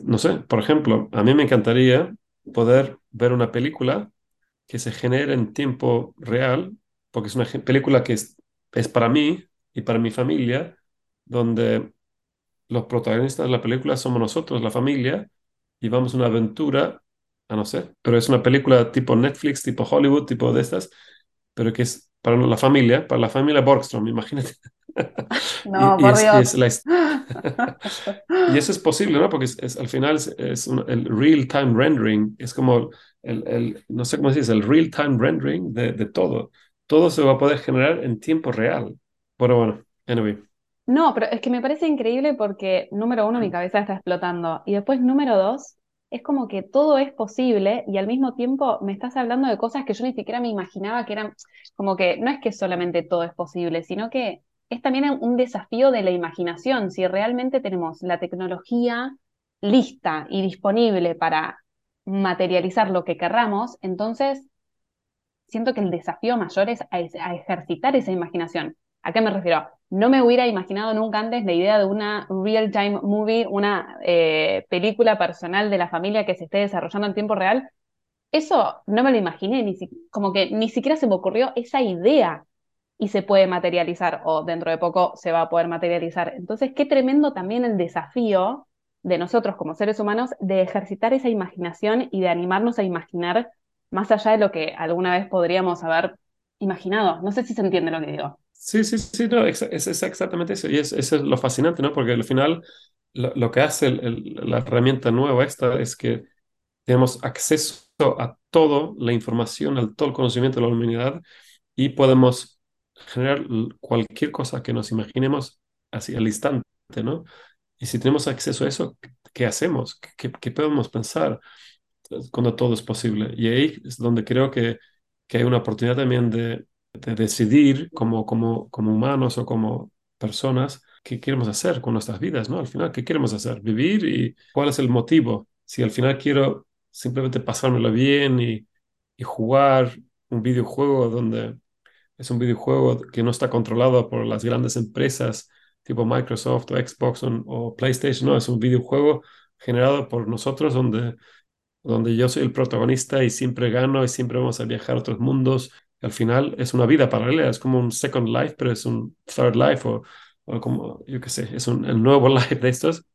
No sé, por ejemplo, a mí me encantaría poder ver una película que se genere en tiempo real, porque es una película que es, es para mí y para mi familia, donde los protagonistas de la película somos nosotros, la familia, y vamos a una aventura, a no sé, pero es una película tipo Netflix, tipo Hollywood, tipo de estas, pero que es para la familia, para la familia Borgstrom, imagínate. [LAUGHS] [LAUGHS] No, y, por Dios. [LAUGHS] y eso es posible, ¿no? Porque es, al final es, el real-time rendering, es como el, el, no sé cómo se dice, el real-time rendering de, de, todo. Todo se va a poder generar en tiempo real. Bueno, bueno, anyway. No, pero es que me parece increíble porque, número uno, mi cabeza está explotando. Y después, número dos, es como que todo es posible y al mismo tiempo me estás hablando de cosas que yo ni siquiera me imaginaba que eran, como que no es que solamente todo es posible, sino que es también un desafío de la imaginación. Si realmente tenemos la tecnología lista y disponible para materializar lo que querramos, entonces siento que el desafío mayor es a, ejercitar esa imaginación. ¿A qué me refiero? No me hubiera imaginado nunca antes la idea de una real-time movie, una eh, película personal de la familia que se esté desarrollando en tiempo real. Eso no me lo imaginé, ni como que ni siquiera se me ocurrió esa idea y se puede materializar o dentro de poco se va a poder materializar. Entonces, qué tremendo también el desafío de nosotros como seres humanos de ejercitar esa imaginación y de animarnos a imaginar más allá de lo que alguna vez podríamos haber imaginado. No sé si se entiende lo que digo. Sí, sí, sí, no, es, es, exactamente eso. Y es, eso es lo fascinante, ¿no? Porque al final lo, que hace la herramienta nueva esta es que tenemos acceso a toda la información, a todo el conocimiento de la humanidad y podemos generar cualquier cosa que nos imaginemos así al instante, ¿no? Y si tenemos acceso a eso, ¿qué hacemos? ¿Qué, qué podemos pensar cuando todo es posible? Y ahí es donde creo que, que hay una oportunidad también de, de decidir como, como, como humanos o como personas qué queremos hacer con nuestras vidas, ¿no? Al final, ¿qué queremos hacer? Vivir y cuál es el motivo. Si al final quiero simplemente pasármelo bien y, y jugar un videojuego donde es un videojuego que no está controlado por las grandes empresas tipo Microsoft o Xbox o, PlayStation, no, es un videojuego generado por nosotros donde, donde yo soy el protagonista y siempre gano y siempre vamos a viajar a otros mundos. Al final es una vida paralela, es como un Second Life, pero es un Third Life o, o como, yo qué sé, es un el nuevo [LAUGHS] life de estos.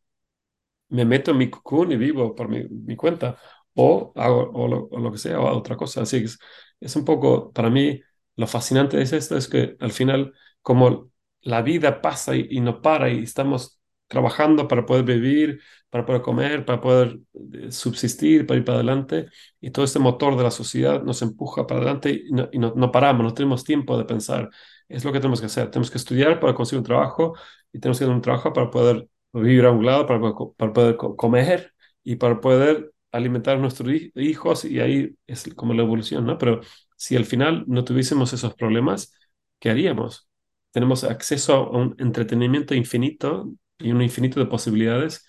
Me meto en mi cocoon y vivo por mi, mi cuenta o hago o lo, que sea o otra cosa. Así que es, es un poco, para mí, lo fascinante de esto es que al final, como la vida pasa y, no para y estamos trabajando para poder vivir, para poder comer, para poder eh, subsistir, para ir para adelante, y todo este motor de la sociedad nos empuja para adelante y no, no, paramos, no tenemos tiempo de pensar. Es lo que tenemos que hacer. Tenemos que estudiar para conseguir un trabajo y tenemos que hacer un trabajo para poder vivir a un lado, para, para poder comer y para poder alimentar a nuestros hijos y ahí es como la evolución, ¿no? Pero si al final no tuviésemos esos problemas, ¿qué haríamos? Tenemos acceso a un entretenimiento infinito y un infinito de posibilidades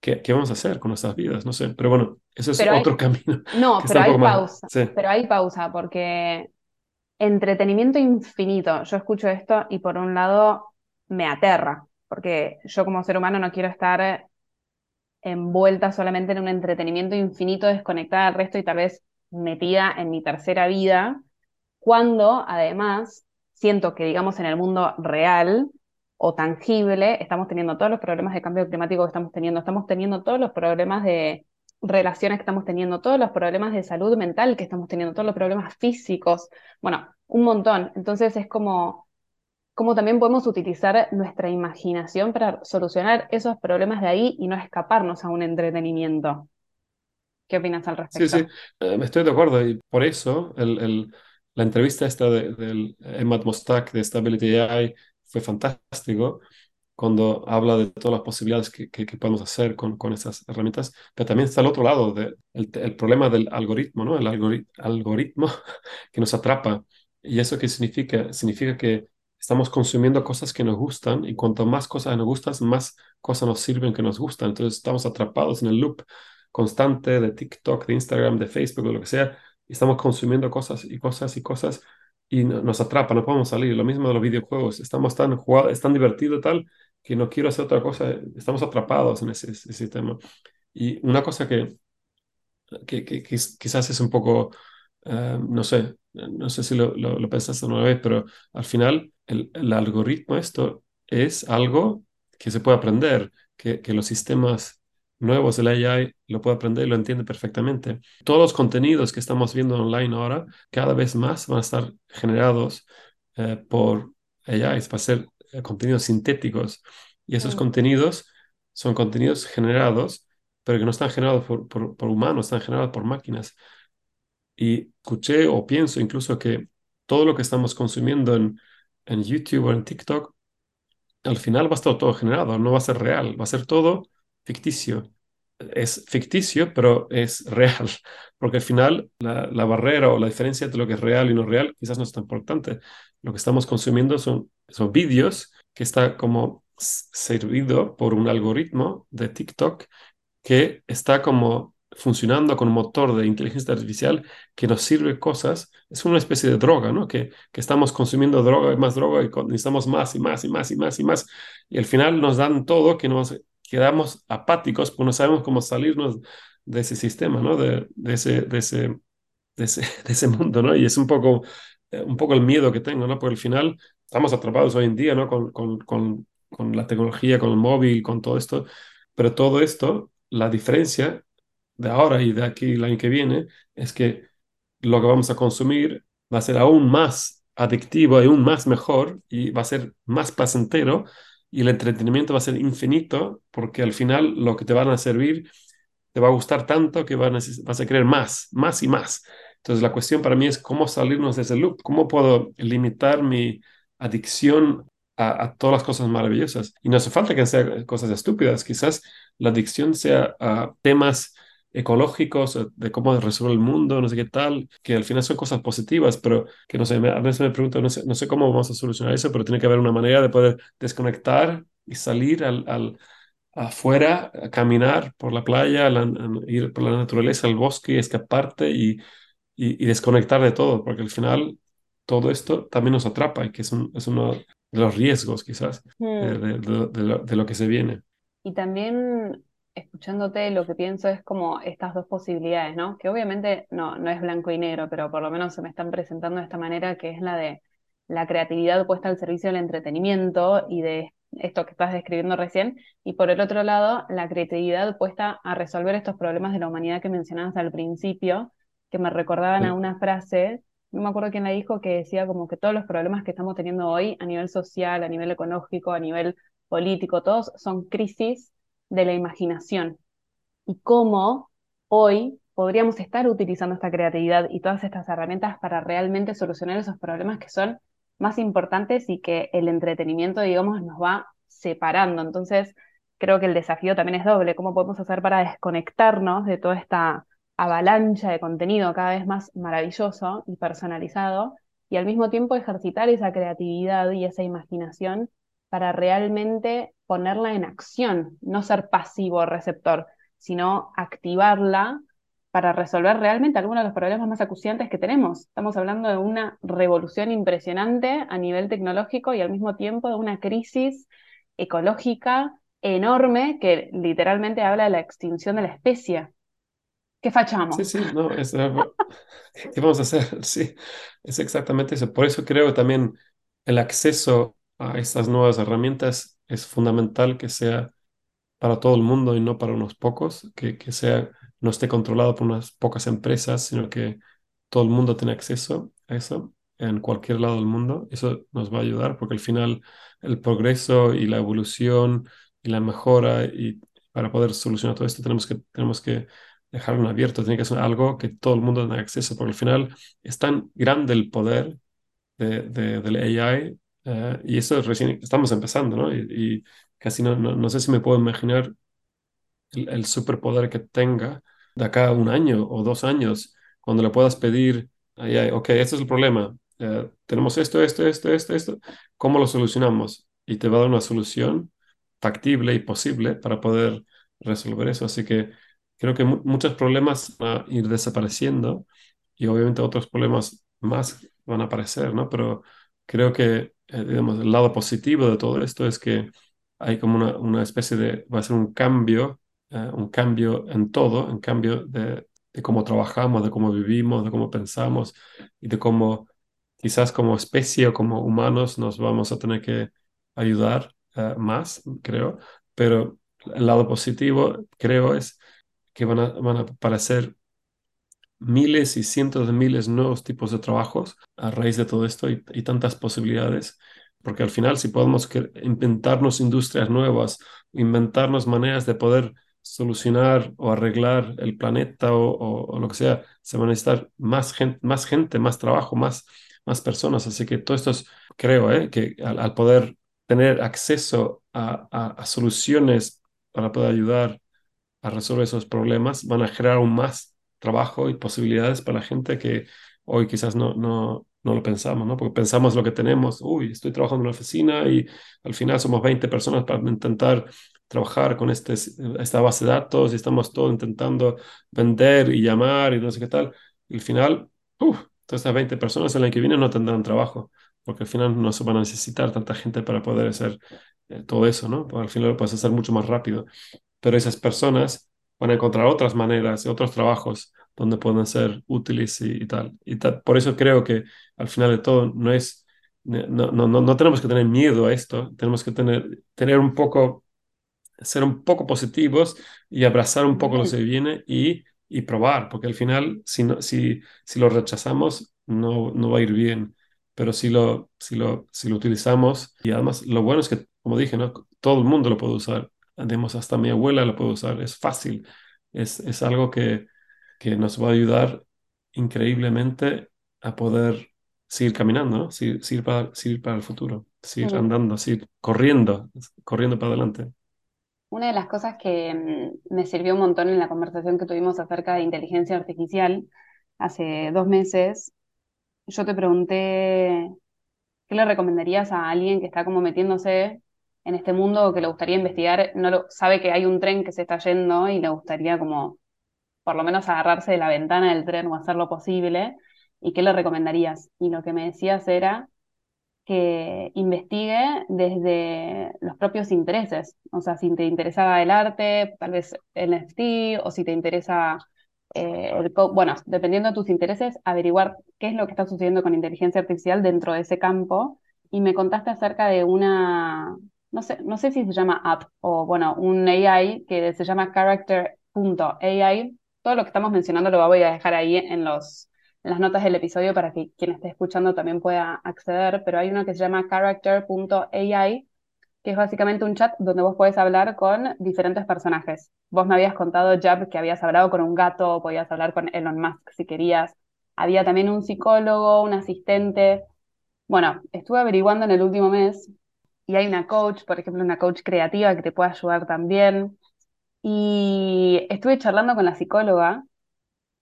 ¿qué, qué vamos a hacer con nuestras vidas? No sé, pero bueno, eso es Pero hay- otro [LAUGHS] camino. No, pero hay pausa. sí. Pero hay pausa porque entretenimiento infinito. Yo escucho esto y por un lado me aterra, porque yo como ser humano no quiero estar envuelta solamente en un entretenimiento infinito, desconectada del resto y tal vez metida en mi tercera vida, cuando además siento que, digamos, en el mundo real o tangible, estamos teniendo todos los problemas de cambio climático que estamos teniendo, estamos teniendo todos los problemas de relaciones que estamos teniendo, todos los problemas de salud mental que estamos teniendo, todos los problemas físicos, bueno, un montón. Entonces es como, como también podemos utilizar nuestra imaginación para solucionar esos problemas de ahí y no escaparnos a un entretenimiento. ¿Qué opinas al Sí, respecto? sí, eh, estoy de acuerdo y por eso el, el- la entrevista esta de, del Emad Mostak de Stability AI fue fantástico cuando habla de todas las posibilidades que, que, que podemos hacer con, con estas herramientas, pero también está el otro lado, de, el, el problema del algoritmo, ¿no? El algori- algoritmo [LAUGHS] que nos atrapa. ¿Y eso qué significa? Significa que estamos consumiendo cosas que nos gustan y cuanto más cosas nos gustan, más cosas nos sirven que nos gustan. Entonces estamos atrapados en el loop constante de TikTok, de Instagram, de Facebook, de lo que sea, y estamos consumiendo cosas y cosas y cosas y no- nos atrapa, no podemos salir. Lo mismo de los videojuegos, estamos tan jugados, es tan divertido tal que no quiero hacer otra cosa, estamos atrapados en ese, sistema. Y una cosa que, que, que- quizás es un poco, eh, no sé, no sé si lo, lo, lo pensaste una vez, pero al final el, el algoritmo esto es algo que se puede aprender, que, que los sistemas nuevos del AI lo puede aprender y lo entiende perfectamente. Todos los contenidos que estamos viendo online ahora, cada vez más van a estar generados eh, por AI, va a ser eh, contenidos sintéticos. Y esos Mm. contenidos son contenidos generados, pero que no están generados por, por, por humanos, están generados por máquinas. Y escuché o pienso incluso que todo lo que estamos consumiendo en, en YouTube o en TikTok, al final va a estar todo generado, no va a ser real, va a ser todo ficticio. Es ficticio, pero es real, porque al final la, barrera o la diferencia entre lo que es real y no real quizás no es tan importante. Lo que estamos consumiendo son, son vídeos que está como servido por un algoritmo de TikTok que está como funcionando con un motor de inteligencia artificial que nos sirve cosas, es una especie de droga, ¿no? Que, estamos consumiendo droga y más droga y necesitamos más y más y más y más y más. Y al final nos dan todo que nos quedamos apáticos porque no sabemos cómo salirnos de ese sistema, ¿no? De, de ese, de ese, de ese, [LAUGHS] de ese mundo, ¿no? Y es un poco, eh, un poco el miedo que tengo, ¿no? Porque al final estamos atrapados hoy en día, ¿no? Con, con, con, con la tecnología, con el móvil, con todo esto. Pero todo esto, la diferencia de ahora y de aquí el año que viene es que lo que vamos a consumir va a ser aún más adictivo y aún más mejor y va a ser más placentero y el entretenimiento va a ser infinito porque al final lo que te van a servir te va a gustar tanto que vas a querer más, más y más. Entonces la cuestión para mí es cómo salirnos de ese loop, cómo puedo limitar mi adicción a, a todas las cosas maravillosas. Y no hace falta que sean cosas estúpidas, quizás la adicción sea a temas ecológicos, eh, de cómo resolver el mundo, no sé qué tal, que al final son cosas positivas, pero que no sé, me- a veces me pregunto, no sé, no sé cómo vamos a solucionar eso, pero tiene que haber una manera de poder desconectar y salir al, al- afuera, a caminar por la playa, la- a ir por la naturaleza, al bosque, escaparte y, y, y desconectar de todo, porque al final todo esto también nos atrapa y que es, un- es uno de los riesgos quizás Mm. de- de- de lo, de lo que se viene. Y también escuchándote, lo que pienso es como estas dos posibilidades, ¿no? Que obviamente no, no es blanco y negro, pero por lo menos se me están presentando de esta manera, que es la de la creatividad puesta al servicio del entretenimiento y de esto que estás describiendo recién, y por el otro lado, la creatividad puesta a resolver estos problemas de la humanidad que mencionabas al principio, que me recordaban a una frase, no me acuerdo quién la dijo, que decía como que todos los problemas que estamos teniendo hoy a nivel social, a nivel económico, a nivel político, todos son crisis de la imaginación. Y cómo hoy podríamos estar utilizando esta creatividad y todas estas herramientas para realmente solucionar esos problemas que son más importantes y que el entretenimiento, digamos, nos va separando. Entonces, creo que el desafío también es doble. ¿Cómo podemos hacer para desconectarnos de toda esta avalancha de contenido cada vez más maravilloso y personalizado y al mismo tiempo ejercitar esa creatividad y esa imaginación para realmente ponerla en acción, no ser pasivo receptor, sino activarla para resolver realmente algunos de los problemas más acuciantes que tenemos. Estamos hablando de una revolución impresionante a nivel tecnológico y al mismo tiempo de una crisis ecológica enorme que literalmente habla de la extinción de la especie. ¿Qué fachamos? Sí, sí, no, es, ¿qué vamos a hacer? [LAUGHS] Sí, es exactamente eso. Por eso creo también el acceso a estas nuevas herramientas es fundamental que sea para todo el mundo y no para unos pocos, que, que sea, no esté controlado por unas pocas empresas, sino que todo el mundo tenga acceso a eso en cualquier lado del mundo. Eso nos va a ayudar porque al final el progreso y la evolución y la mejora y para poder solucionar todo esto tenemos que, tenemos que dejarlo abierto, tiene que ser algo que todo el mundo tenga acceso, porque al final es tan grande el poder de, de, del AI eh, y eso recién estamos empezando, ¿no? Y, casi no, no, no, sé si me puedo imaginar el, el, superpoder que tenga de acá un año o dos años, cuando le puedas pedir, AI, ok, este es el problema, eh, tenemos esto, esto, esto, esto, esto, ¿cómo lo solucionamos? Y te va a dar una solución factible y posible para poder resolver eso. Así que creo que muchos problemas van a ir desapareciendo y obviamente otros problemas más van a aparecer, ¿no? Pero creo que, eh, digamos, el lado positivo de todo esto es que hay como una, una especie de, va a ser un cambio, eh, un cambio en todo, un cambio de, de cómo trabajamos, de cómo vivimos, de cómo pensamos y de cómo quizás como especie o como humanos nos vamos a tener que ayudar uh, más, creo, pero el lado positivo, creo, es que van a, van a aparecer miles y cientos de miles nuevos tipos de trabajos a raíz de todo esto y, tantas posibilidades, porque al final si podemos inventarnos industrias nuevas, inventarnos maneras de poder solucionar o arreglar el planeta o, o, lo que sea, se van a necesitar más gente, más, gente, más trabajo, más, más personas. Así que todo esto es, creo, ¿eh? que al, al, poder tener acceso a, a, a, soluciones para poder ayudar a resolver esos problemas, van a generar aún más trabajo y posibilidades para la gente que hoy quizás no, no, no lo pensamos, ¿no? Porque pensamos lo que tenemos, uy, estoy trabajando en una oficina y al final somos 20 personas para intentar trabajar con este, esta base de datos y estamos todos intentando vender y llamar y no sé qué tal. Y al final, uf, todas estas 20 personas el año que viene no tendrán trabajo, porque al final no se van a necesitar tanta gente para poder hacer eh, todo eso, ¿no? Porque al final lo puedes hacer mucho más rápido pero esas personas van a encontrar otras maneras, otros trabajos donde pueden ser útiles y, y tal. Y tal. Por eso creo que al final de todo no es, no, no, no, no tenemos que tener miedo a esto, tenemos que tener, tener un poco, ser un poco positivos y abrazar un poco lo que viene y, y probar, porque al final si, no, si, si lo rechazamos no, no va a ir bien, pero si lo, si, lo, si lo utilizamos y además lo bueno es que, como dije, ¿no? todo el mundo lo puede usar Digamos, hasta mi abuela lo puede usar, es fácil, es, es algo que, que nos va a ayudar increíblemente a poder seguir caminando, ¿no? seguir, seguir, para, seguir para el futuro, seguir andando, seguir corriendo, corriendo para adelante. Una de las cosas que mm, me sirvió un montón en la conversación que tuvimos acerca de inteligencia artificial hace dos meses, yo te pregunté, ¿qué le recomendarías a alguien que está como metiéndose en este mundo que le gustaría investigar, no lo, sabe que hay un tren que se está yendo y le gustaría como por lo menos agarrarse de la ventana del tren o hacer lo posible, ¿y qué le recomendarías? Y lo que me decías era que investigue desde los propios intereses, o sea, si te interesaba el arte, tal vez el NFT, o si te interesa, eh, el bueno, dependiendo de tus intereses, averiguar qué es lo que está sucediendo con inteligencia artificial dentro de ese campo. Y me contaste acerca de una, no sé, no sé si se llama app o bueno, un AI que se llama character.ai. Todo lo que estamos mencionando lo voy a dejar ahí en, los, en las notas del episodio para que quien esté escuchando también pueda acceder, pero hay uno que se llama character.ai, que es básicamente un chat donde vos podés hablar con diferentes personajes. Vos me habías contado, Jab, que habías hablado con un gato, podías hablar con Elon Musk si querías. Había también un psicólogo, un asistente. Bueno, estuve averiguando en el último mes y hay una coach, por ejemplo, una coach creativa que te puede ayudar también. Y estuve charlando con la psicóloga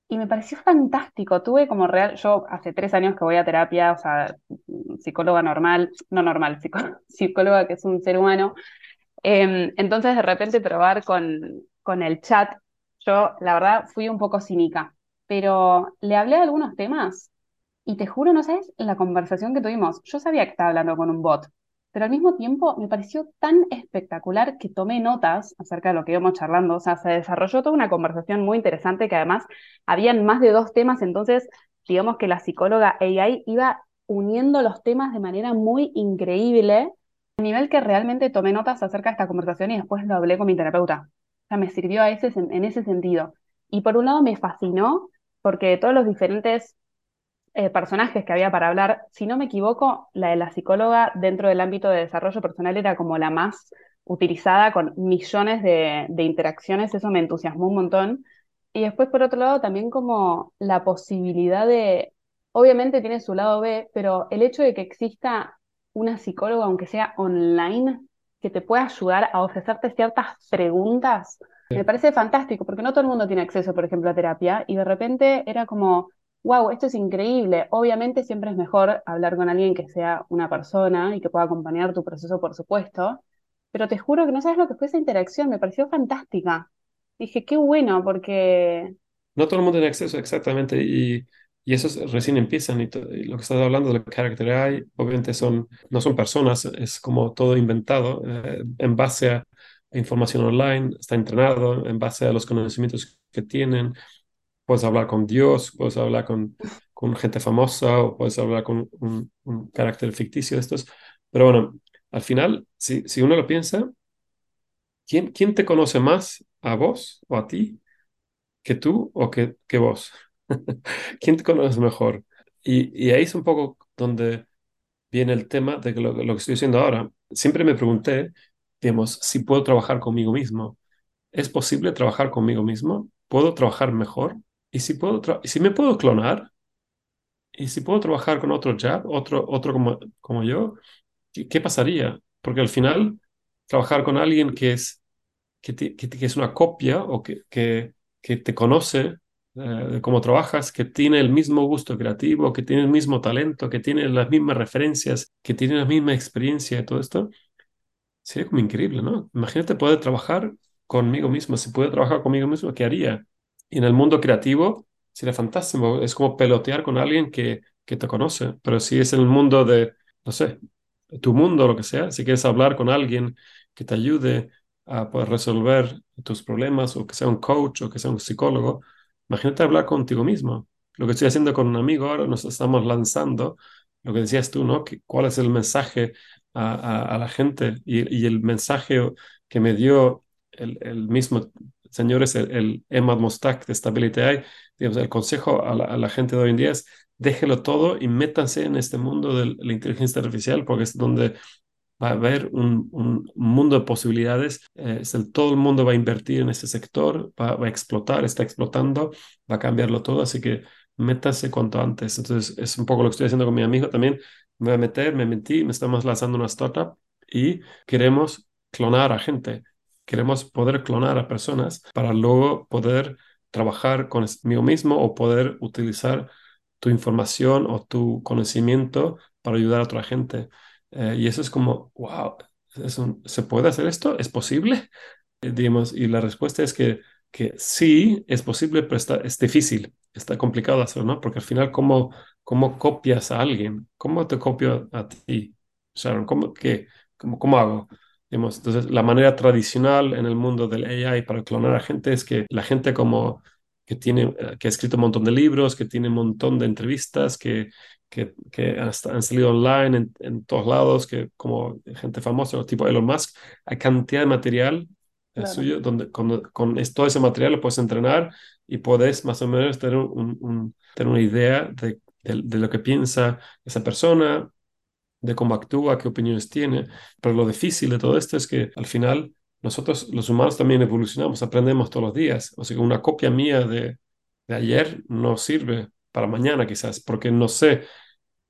y me pareció fantástico. Tuve como real, yo hace tres años que voy a terapia, o sea, psicóloga normal, no normal, [LAUGHS] psicóloga que es un ser humano. Em, entonces, de repente, probar con, con el chat, yo la verdad fui un poco cínica, pero le hablé de algunos temas y te juro, no sabes la conversación que tuvimos. Yo sabía que estaba hablando con un bot, pero al mismo tiempo me pareció tan espectacular que tomé notas acerca de lo que íbamos charlando. O sea, se desarrolló toda una conversación muy interesante que además habían más de dos temas, entonces digamos que la psicóloga AI iba uniendo los temas de manera muy increíble, a nivel que realmente tomé notas acerca de esta conversación y después lo hablé con mi terapeuta. O sea, me sirvió a ese, en ese sentido. Y por un lado me fascinó porque todos los diferentes eh, personajes que había para hablar. Si no me equivoco, la de la psicóloga dentro del ámbito de desarrollo personal era como la más utilizada con millones de, de interacciones, eso me entusiasmó un montón. Y después, por otro lado, también como la posibilidad de, obviamente tiene su lado B, pero el hecho de que exista una psicóloga, aunque sea online, que te pueda ayudar a ofrecerte ciertas preguntas, me parece fantástico, porque no todo el mundo tiene acceso, por ejemplo, a terapia, y de repente era como, wow, esto es increíble. Obviamente siempre es mejor hablar con alguien que sea una persona y que pueda acompañar tu proceso, por supuesto, pero te juro que no sabes lo que fue esa interacción, me pareció fantástica. Dije, qué bueno, porque... No todo el mundo tiene acceso, exactamente, y, y esos recién empiezan, y, lo que estás hablando de lo Character AI, obviamente son, no son personas, es como todo inventado eh, en base a información online, está entrenado en base a los conocimientos que tienen, puedes hablar con Dios, puedes hablar con, con gente famosa o puedes hablar con un, carácter ficticio de estos. Pero bueno, al final, si, si uno lo piensa, ¿quién, ¿quién te conoce más a vos o a ti que tú o que, que vos? [LAUGHS] ¿Quién te conoce mejor? Y, y, ahí es un poco donde viene el tema de lo, lo que estoy diciendo ahora. Siempre me pregunté, digamos, si puedo trabajar conmigo mismo. ¿Es posible trabajar conmigo mismo? ¿Puedo trabajar mejor? ¿Y si, puedo ¿y si me puedo clonar? ¿Y si puedo trabajar con otro jab, otro, otro como, como yo? ¿Qué, pasaría? Porque al final, trabajar con alguien que es, que, es una copia o que, que, que te conoce eh, cómo trabajas, que tiene el mismo gusto creativo, que tiene el mismo talento, que tiene las mismas referencias, que tiene la misma experiencia y todo esto, sería como increíble, ¿no? Imagínate poder trabajar conmigo mismo. Si puedo trabajar conmigo mismo, ¿qué haría? Y en el mundo creativo sería fantástico. Es como pelotear con alguien que, que te conoce. Pero si es en el mundo de, no sé, tu mundo, lo que sea, si quieres hablar con alguien que te ayude a poder resolver tus problemas, o que sea un coach, o que sea un psicólogo, imagínate hablar contigo mismo. Lo que estoy haciendo con un amigo ahora, nos estamos lanzando, lo que decías tú, ¿no? ¿Cuál es el mensaje a, a, la gente? Y, y, el mensaje que me dio el, el mismo señores, el, el Emad Mostak de Stability AI, digamos, el consejo a la, gente de hoy en día es déjelo todo y métanse en este mundo de la inteligencia artificial porque es donde va a haber un, un mundo de posibilidades. Eh, el, todo el mundo va a invertir en ese sector, va, va, a explotar, está explotando, va a cambiarlo todo, así que métanse cuanto antes. Entonces, es un poco lo que estoy haciendo con mi amigo también. Me voy a meter, me metí, me estamos lanzando una startup y queremos clonar a gente. Queremos poder clonar a personas para luego poder trabajar conmigo mismo o poder utilizar tu información o tu conocimiento para ayudar a otra gente. Eh, y eso es como, wow, ¿se puede hacer esto? ¿Es posible? Eh, digamos, y la respuesta es que, que sí, es posible, pero está, es difícil, está complicado hacerlo, ¿no? Porque al final, ¿cómo, cómo copias a alguien? ¿Cómo te copio a ti, Sharon? ¿Cómo, qué, cómo, cómo hago? Entonces, la manera tradicional en el mundo del AI para clonar a gente es que la gente como que tiene, eh, que ha escrito un montón de libros, que tiene un montón de entrevistas, que, que, que han, salido online en, en, todos lados, que como gente famosa, tipo Elon Musk, hay cantidad de material eh, suyo donde con, con, todo ese material lo puedes entrenar y puedes más o menos tener, un, un, tener una idea de, de, de, lo que piensa esa persona, de cómo actúa, qué opiniones tiene. Pero lo difícil de todo esto es que al final nosotros los humanos también evolucionamos, aprendemos todos los días. O sea que una copia mía de, de ayer no sirve para mañana quizás, porque no sé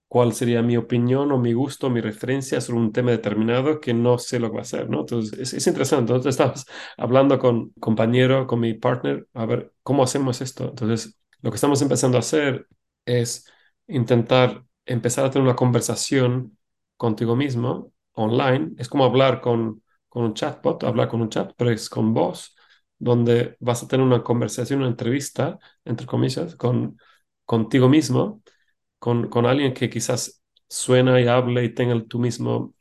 cuál sería mi opinión o mi gusto, mi referencia sobre un tema determinado que no sé lo que va a ser, ¿no? Entonces, es, es interesante. Entonces, estamos hablando con compañero, con mi partner, a ver cómo hacemos esto. Entonces, lo que estamos empezando a hacer es intentar empezar a tener una conversación contigo mismo online. Es como hablar con, con un chatbot, hablar con un chat, pero es con voz, donde vas a tener una conversación, una entrevista, entre comillas, con, contigo mismo, con, con alguien que quizás suena y hable y tenga tu mismo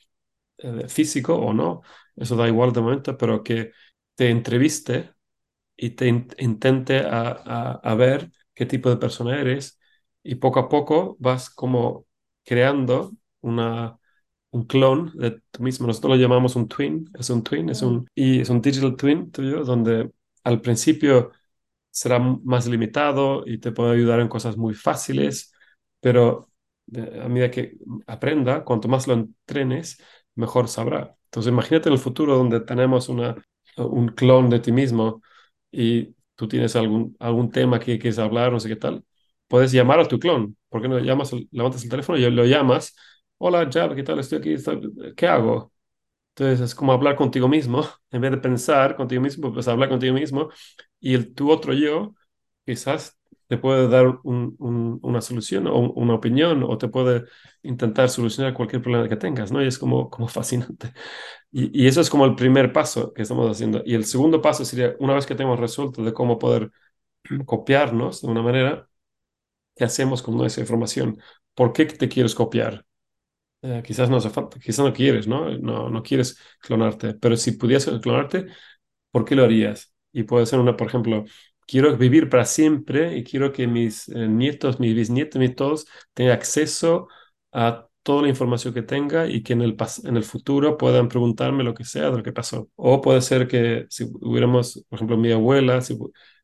eh, físico o no, eso da igual de momento, pero que te entreviste y te intente a, a, ver qué tipo de persona eres y poco a poco vas como creando una, un clon de tú mismo. Nosotros lo llamamos un twin, es un twin, es un, y es un digital twin tuyo, donde al principio será más limitado y te puede ayudar en cosas muy fáciles, pero a medida que aprenda, cuanto más lo entrenes, mejor sabrá. Entonces imagínate en el futuro donde tenemos una, un clon de ti mismo y tú tienes algún, algún tema que quieres hablar, no sé qué tal, puedes llamar a tu clon. ¿Por qué no llamas, levantas el teléfono y lo llamas? Hola, Jab, ¿qué tal? Estoy aquí. ¿Qué hago? Entonces es como hablar contigo mismo. [LAUGHS] En vez de pensar contigo mismo, pues hablar contigo mismo. Y el, tu otro yo quizás te puede dar una solución o una opinión o te puede intentar solucionar cualquier problema que tengas, ¿no? Y es como, como [LAUGHS] fascinante. Y, y, eso es como el primer paso que estamos haciendo. Y el segundo paso sería, una vez que tenemos resuelto de cómo poder [CLEARS THROAT] copiarnos de una manera, ¿qué hacemos con nuestra información? ¿Por qué te quieres copiar? Eh, quizás no hace falta, quizás no quieres, ¿no? ¿no? No quieres clonarte, pero si pudieras clonarte, ¿por qué lo harías? Y puede ser una, por ejemplo, quiero vivir para siempre y quiero que mis eh, nietos, mis bisnietos, mis todos tengan acceso a toda la información que tenga y que en el, en el futuro puedan preguntarme lo que sea de lo que pasó. O puede ser que si hubiéramos, por ejemplo, mi abuela, si,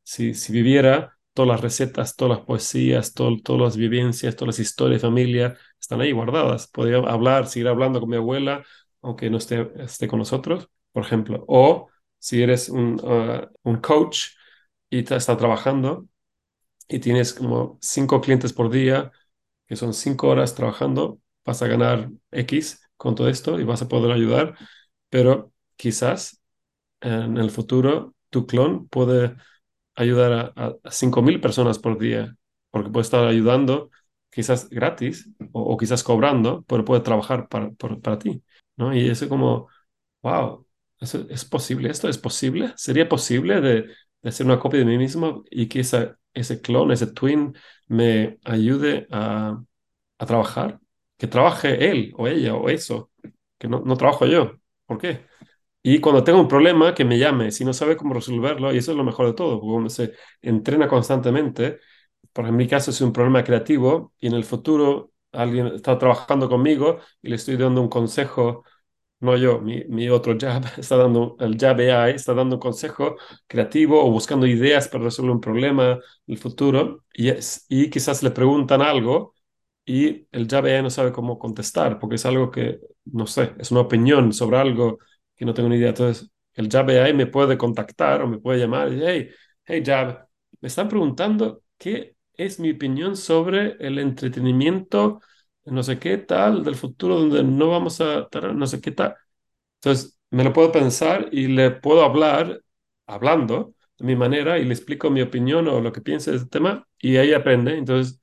si, si viviera, todas las recetas, todas las poesías, todas las vivencias, todas las historias de familia están ahí guardadas. Podría hablar, seguir hablando con mi abuela, aunque no esté, esté con nosotros, por ejemplo. O si eres un, uh, un coach, y está trabajando y tienes como cinco clientes por día, que son cinco horas trabajando, vas a ganar X con todo esto y vas a poder ayudar, pero quizás en el futuro tu clon puede ayudar a, a, mil personas por día, porque puede estar ayudando quizás gratis o, quizás cobrando, pero puede trabajar para, para ti, ¿no? Y eso como, wow, ¿eso es posible? ¿Esto es posible? ¿Sería posible de de hacer una copia de mí mismo y que esa, ese clon, ese twin, me ayude a, a trabajar. Que trabaje él o ella o eso, que no, no trabajo yo. ¿Por qué? Y cuando tenga un problema, que me llame. Si no sabe cómo resolverlo, y eso es lo mejor de todo, porque cuando se entrena constantemente, por en mi caso es un problema creativo y en el futuro alguien está trabajando conmigo y le estoy dando un consejo. No yo, mi, otro [LAUGHS] Jab está dando, el AI está dando un consejo creativo o buscando ideas para resolver un problema en el futuro. Y quizás le preguntan algo y el Jab AI no sabe cómo contestar porque es algo que, no sé, es una opinión sobre algo que no tengo ni idea. Entonces, el Jab AI me puede contactar o me puede llamar y hey, hey Jab, me están preguntando qué es mi opinión sobre el entretenimiento no sé qué tal del futuro donde no vamos a no sé qué tal. Entonces, me lo puedo pensar y le puedo hablar, hablando de mi manera, y le explico mi opinión o lo que piense de este tema, y ahí aprende. Entonces,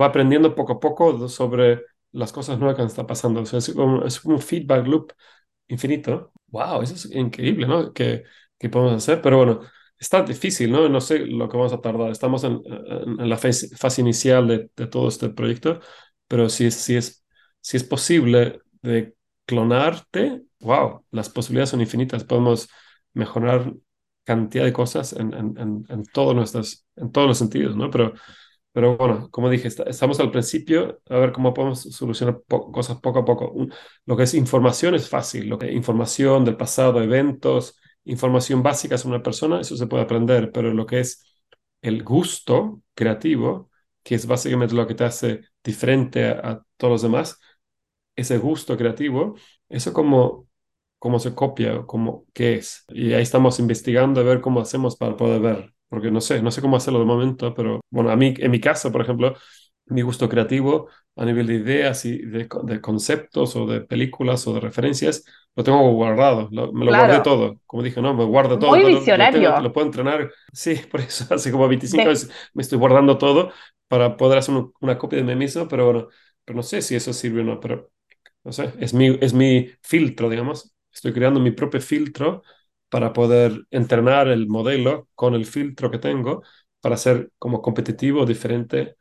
va aprendiendo poco a poco sobre las cosas nuevas que están pasando. O sea, es, como, es un feedback loop infinito. ¡Wow! Eso es increíble, ¿no? Que, que podemos hacer, pero bueno, está difícil, ¿no? No sé lo que vamos a tardar. Estamos en, en, la fase, fase inicial de, de, todo este proyecto, pero si es, si es, si es posible de clonarte, wow, las posibilidades son infinitas. Podemos mejorar cantidad de cosas en, en, en, todos, nuestros, en todos los sentidos, ¿no? Pero, pero bueno, como dije, estamos al principio, a ver cómo podemos solucionar cosas poco a poco. Lo que es información es fácil, lo que información del pasado, eventos, información básica sobre una persona, eso se puede aprender, pero lo que es el gusto creativo, que es básicamente lo que te hace diferente a, todos los demás, ese gusto creativo, eso como cómo se copia, cómo, qué es. Y ahí estamos investigando a ver cómo hacemos para poder ver, porque no sé, no sé cómo hacerlo de momento, pero bueno, a mí, en mi caso, por ejemplo, mi gusto creativo a nivel de ideas y de, de conceptos o de películas o de referencias, lo tengo guardado, lo- me lo Claro. guardé todo. Como dije, no, me guardo todo. Muy todo, lo- lo visionario. tengo- Lo, puedo entrenar. Sí, [LAUGHS] por eso hace como 25 De- años me estoy guardando todo para poder hacer un- una copia de mí mismo, pero bueno, pero no sé si eso sirve o no, pero no sé, es mi, es mi filtro, digamos. Estoy creando mi propio filtro para poder entrenar el modelo con el filtro que tengo para ser como competitivo, diferente,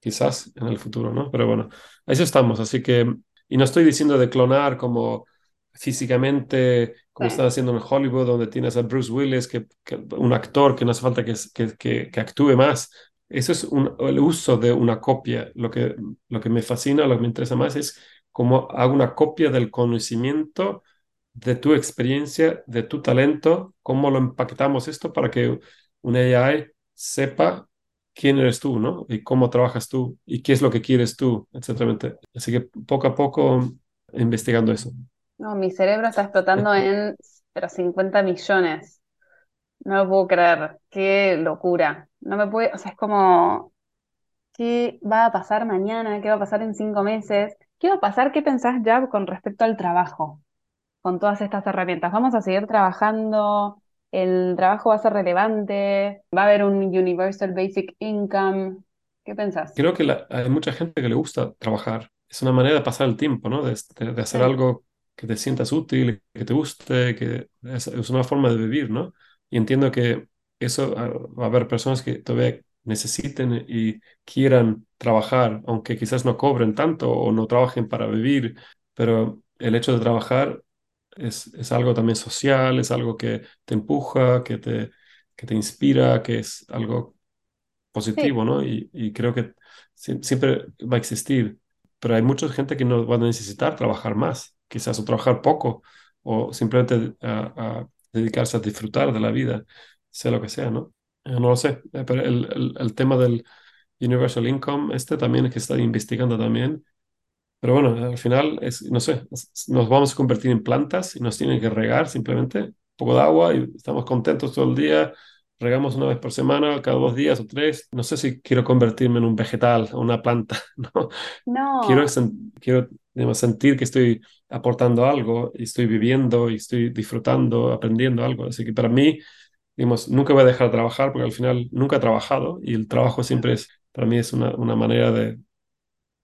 quizás en el futuro, ¿no? Pero bueno, eso estamos. Así que, y no estoy diciendo de clonar como físicamente, como Sí. están haciendo en Hollywood, donde tienes a Bruce Willis, que, que un actor que no hace falta que, que, que, que actúe más. Eso es un, el uso de una copia. Lo que, lo que me fascina, lo que me interesa más es cómo hago una copia del conocimiento de tu experiencia, de tu talento, cómo lo impactamos esto para que un AI sepa quién eres tú, ¿no? Y cómo trabajas tú y qué es lo que quieres tú, etcétera. Así que poco a poco investigando eso. No, mi cerebro está explotando en pero 50 millones. No lo puedo creer. Qué locura. No me puede, o sea, es como, ¿qué va a pasar mañana? ¿Qué va a pasar en cinco meses? ¿Qué va a pasar? ¿Qué pensás ya con respecto al trabajo? Con todas estas herramientas. ¿Vamos a seguir trabajando? ¿El trabajo va a ser relevante? ¿Va a haber un Universal Basic Income? ¿Qué pensás? Creo que la- hay mucha gente que le gusta trabajar. Es una manera de pasar el tiempo, ¿no? De, de- de hacer Sí. algo que te sientas útil, que te guste, que es, es una forma de vivir, ¿no? Y entiendo que eso ah, va a haber personas que todavía necesiten y quieran trabajar, aunque quizás no cobren tanto o no trabajen para vivir, pero el hecho de trabajar es, es algo también social, es algo que te empuja, que te, que te inspira, que es algo positivo, ¿no? Y, y creo que sie- siempre va a existir, pero hay mucha gente que no va a necesitar trabajar más, quizás o trabajar poco, o simplemente a, a dedicarse a disfrutar de la vida, sea lo que sea, ¿no? Eh, No lo sé, eh, pero el, el, el tema del Universal Income, este también es que está investigando también, pero bueno, al final, es, no sé, nos vamos a convertir en plantas y nos tienen que regar simplemente un poco de agua y estamos contentos todo el día. Regamos una vez por semana, cada dos días o tres. No sé si quiero convertirme en un vegetal o una planta, [LAUGHS] ¿no? No, Quiero, quiero digamos, sentir que estoy aportando algo y estoy viviendo y estoy disfrutando, aprendiendo algo. Así que para mí, digamos, nunca voy a dejar de trabajar porque al final nunca he trabajado y el trabajo siempre es, para mí es una, una manera de,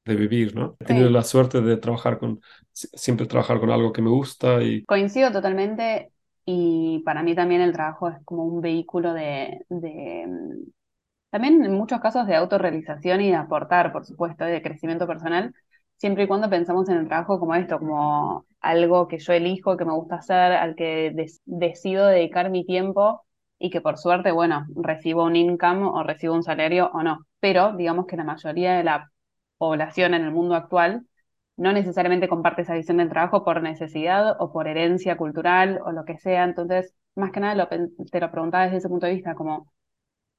de vivir, ¿no? He tenido Sí. la suerte de trabajar con, si- siempre trabajar con algo que me gusta y Coincido totalmente y para mí también el trabajo es como un vehículo de, de, mm, también en muchos casos de autorrealización y de aportar, por supuesto, de crecimiento personal, siempre y cuando pensamos en el trabajo como esto, como algo que yo elijo, que me gusta hacer, al que decido dedicar mi tiempo y que por suerte, bueno, recibo un income o recibo un salario o no. Pero digamos que la mayoría de la población en el mundo actual no necesariamente comparte esa visión del trabajo por necesidad o por herencia cultural o lo que sea. Entonces, más que nada te lo preguntaba desde ese punto de vista, como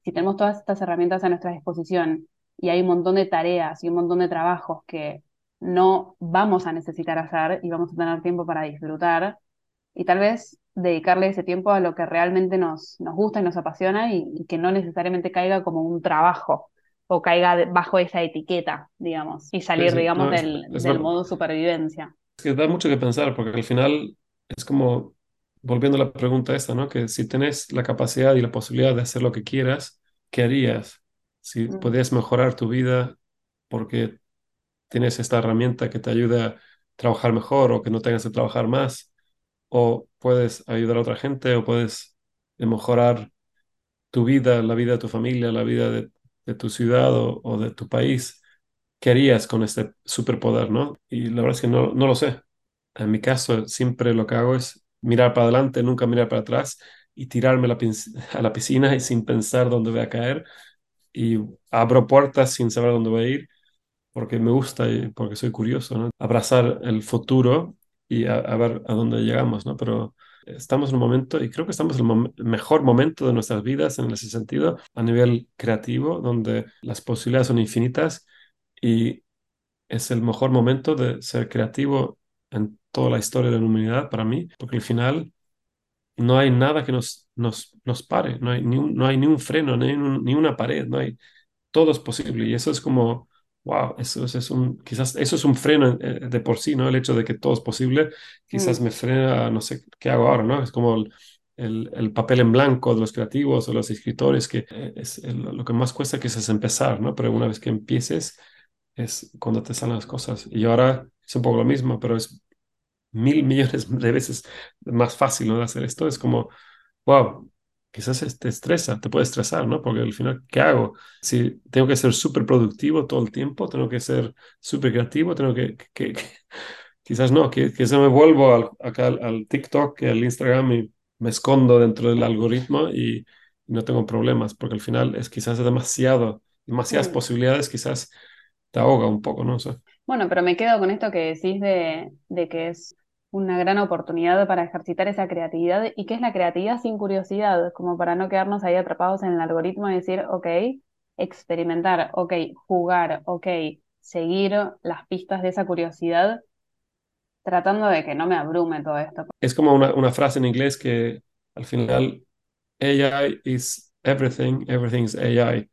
si tenemos todas estas herramientas a nuestra disposición y hay un montón de tareas y un montón de trabajos que no vamos a necesitar hacer y vamos a tener tiempo para disfrutar y tal vez dedicarle ese tiempo a lo que realmente nos, nos gusta y nos apasiona y, y que no necesariamente caiga como un trabajo o caiga bajo esa etiqueta, digamos, y salir, sí, digamos, no, es- del, es del modo supervivencia. Es que da mucho que pensar porque al final es como, volviendo a la pregunta esta, ¿no? Que si tenés la capacidad y la posibilidad de hacer lo que quieras, ¿qué harías? Si Mm. podías mejorar tu vida porque tienes esta herramienta que te ayuda a trabajar mejor o que no tengas que trabajar más, o puedes ayudar a otra gente o puedes mejorar tu vida, la vida de tu familia, la vida de, de tu ciudad o, o de tu país, ¿qué harías con este superpoder, no? Y la verdad es que no, no lo sé. En mi caso, siempre lo que hago es mirar para adelante, nunca mirar para atrás y tirarme a la, [LAUGHS] piscina y sin pensar dónde voy a caer y abro puertas sin saber dónde voy a ir porque me gusta y porque soy curioso, ¿no? Abrazar el futuro y a, a ver a dónde llegamos, ¿no? Pero estamos en un momento, y creo que estamos en el mejor momento de nuestras vidas en ese sentido, a nivel creativo, donde las posibilidades son infinitas y es el mejor momento de ser creativo en toda la historia de la humanidad para mí, porque al final no hay nada que nos, nos, nos pare, no hay ni un, no hay ni un freno, ni, ni una pared, no hay, todo es posible y eso es como wow, eso, es un, quizás eso es un freno eh, de por sí, ¿no? El hecho de que todo es posible, quizás Mm. me frena, no sé qué hago ahora, ¿no? Es como el, el, el papel en blanco de los creativos o los escritores, que eh, es el- lo que más cuesta quizás empezar, ¿no? Pero una vez que empieces, es cuando te salen las cosas. Y ahora es un poco lo mismo, pero es mil millones de veces más fácil, ¿no? De hacer esto. Es como, wow, quizás te estresa, te puede estresar, ¿no? Porque al final, ¿qué hago? Si tengo que ser súper productivo todo el tiempo, tengo que ser súper creativo, tengo que, que- que- [LAUGHS] quizás no, que, se me vuelvo al, acá al, TikTok, al Instagram y me escondo dentro del algoritmo y no tengo problemas, porque al final es quizás demasiado, demasiadas Mm. posibilidades, quizás te ahoga un poco, ¿no? O sea, Bueno, pero me quedo con esto que decís de, de que es una gran oportunidad para ejercitar esa creatividad y que es la creatividad sin curiosidad, como para no quedarnos ahí atrapados en el algoritmo y decir, ok, experimentar, ok, jugar, ok, seguir las pistas de esa curiosidad, tratando de que no me abrume todo esto. es como una, una frase en inglés que al final AI is everything, everything is AI.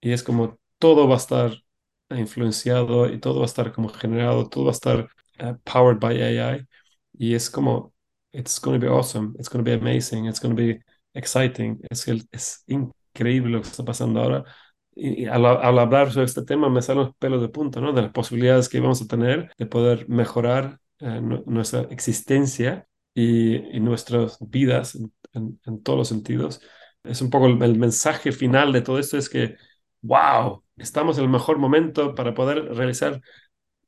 Y es como todo va a estar influenciado y todo va a estar como generado, todo va a estar uh, powered by AI. Y es como, it's going to be awesome, it's going to be amazing, it's going to be exciting. Es, el- es increíble lo que está pasando ahora. Y, y al, al hablar sobre este tema me salen los pelos de punta, ¿no? De las posibilidades que vamos a tener de poder mejorar eh, nu- nuestra existencia y, y nuestras vidas en, en- en todos los sentidos. Es un poco el, el mensaje final de todo esto es que wow, estamos en el mejor momento para poder realizar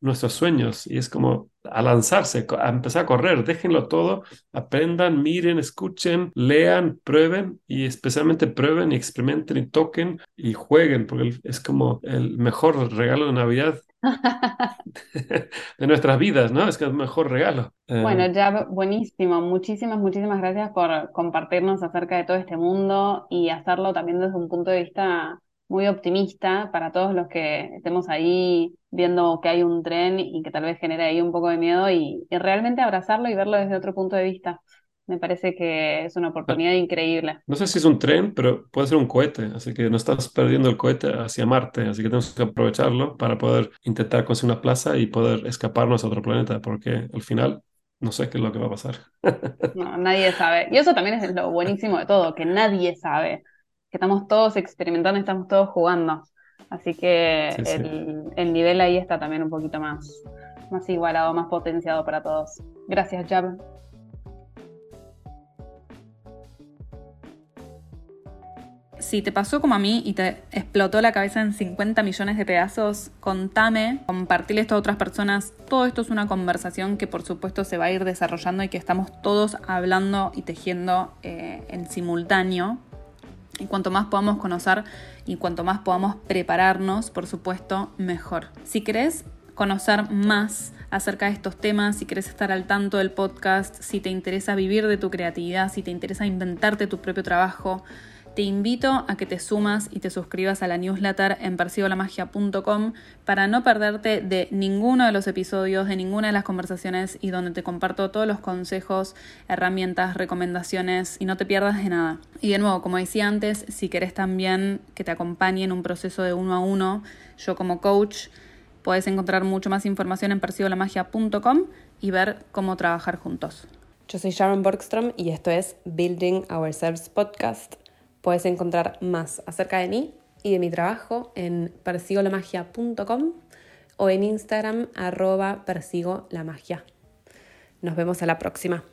nuestros sueños. Y es como a lanzarse, a empezar a correr, déjenlo todo, aprendan, miren, escuchen, lean, prueben y especialmente prueben y experimenten y toquen y jueguen, porque es como el mejor regalo de Navidad [LAUGHS] de nuestras vidas, ¿no? Es que es el mejor regalo. Eh, Bueno, ya buenísimo. Muchísimas, muchísimas gracias por compartirnos acerca de todo este mundo y hacerlo también desde un punto de vista muy optimista para todos los que estemos ahí viendo que hay un tren y que tal vez genere ahí un poco de miedo y, y realmente abrazarlo y verlo desde otro punto de vista. Me parece que es una oportunidad increíble. No sé si es un tren, pero puede ser un cohete, así que no estás perdiendo el cohete hacia Marte, así que tenemos que aprovecharlo para poder intentar conseguir una plaza y poder escaparnos a otro planeta, porque al final no sé qué es lo que va a pasar. [LAUGHS] No, nadie sabe. Y eso también es lo buenísimo de todo, que nadie sabe, que estamos todos experimentando estamos todos jugando. Así que Sí, sí. el, el nivel ahí está también un poquito más, más igualado, más potenciado para todos. Gracias, Jab. Si te pasó como a mí y te explotó la cabeza en 50 millones de pedazos, contame, compartirle esto a otras personas. Todo esto es una conversación que por supuesto se va a ir desarrollando y que estamos todos hablando y tejiendo eh, en simultáneo. Y cuanto más podamos conocer y cuanto más podamos prepararnos, por supuesto, mejor. Si querés conocer más acerca de estos temas, si querés estar al tanto del podcast, si te interesa vivir de tu creatividad, si te interesa inventarte tu propio trabajo, te invito a que te sumas y te suscribas a la newsletter en persigolamagia.com para no perderte de ninguno de los episodios, de ninguna de las conversaciones y donde te comparto todos los consejos, herramientas, recomendaciones y no te pierdas de nada. Y de nuevo, como decía antes, si querés también que te acompañe en un proceso de uno a uno, yo como coach, puedes encontrar mucho más información en persigolamagia.com y ver cómo trabajar juntos. Yo soy Sharon Borgstrom y esto es Building Ourselves Podcast. Puedes encontrar más acerca de mí y de mi trabajo en persigolamagia.com o en Instagram arroba persigolamagia. Nos vemos a la próxima.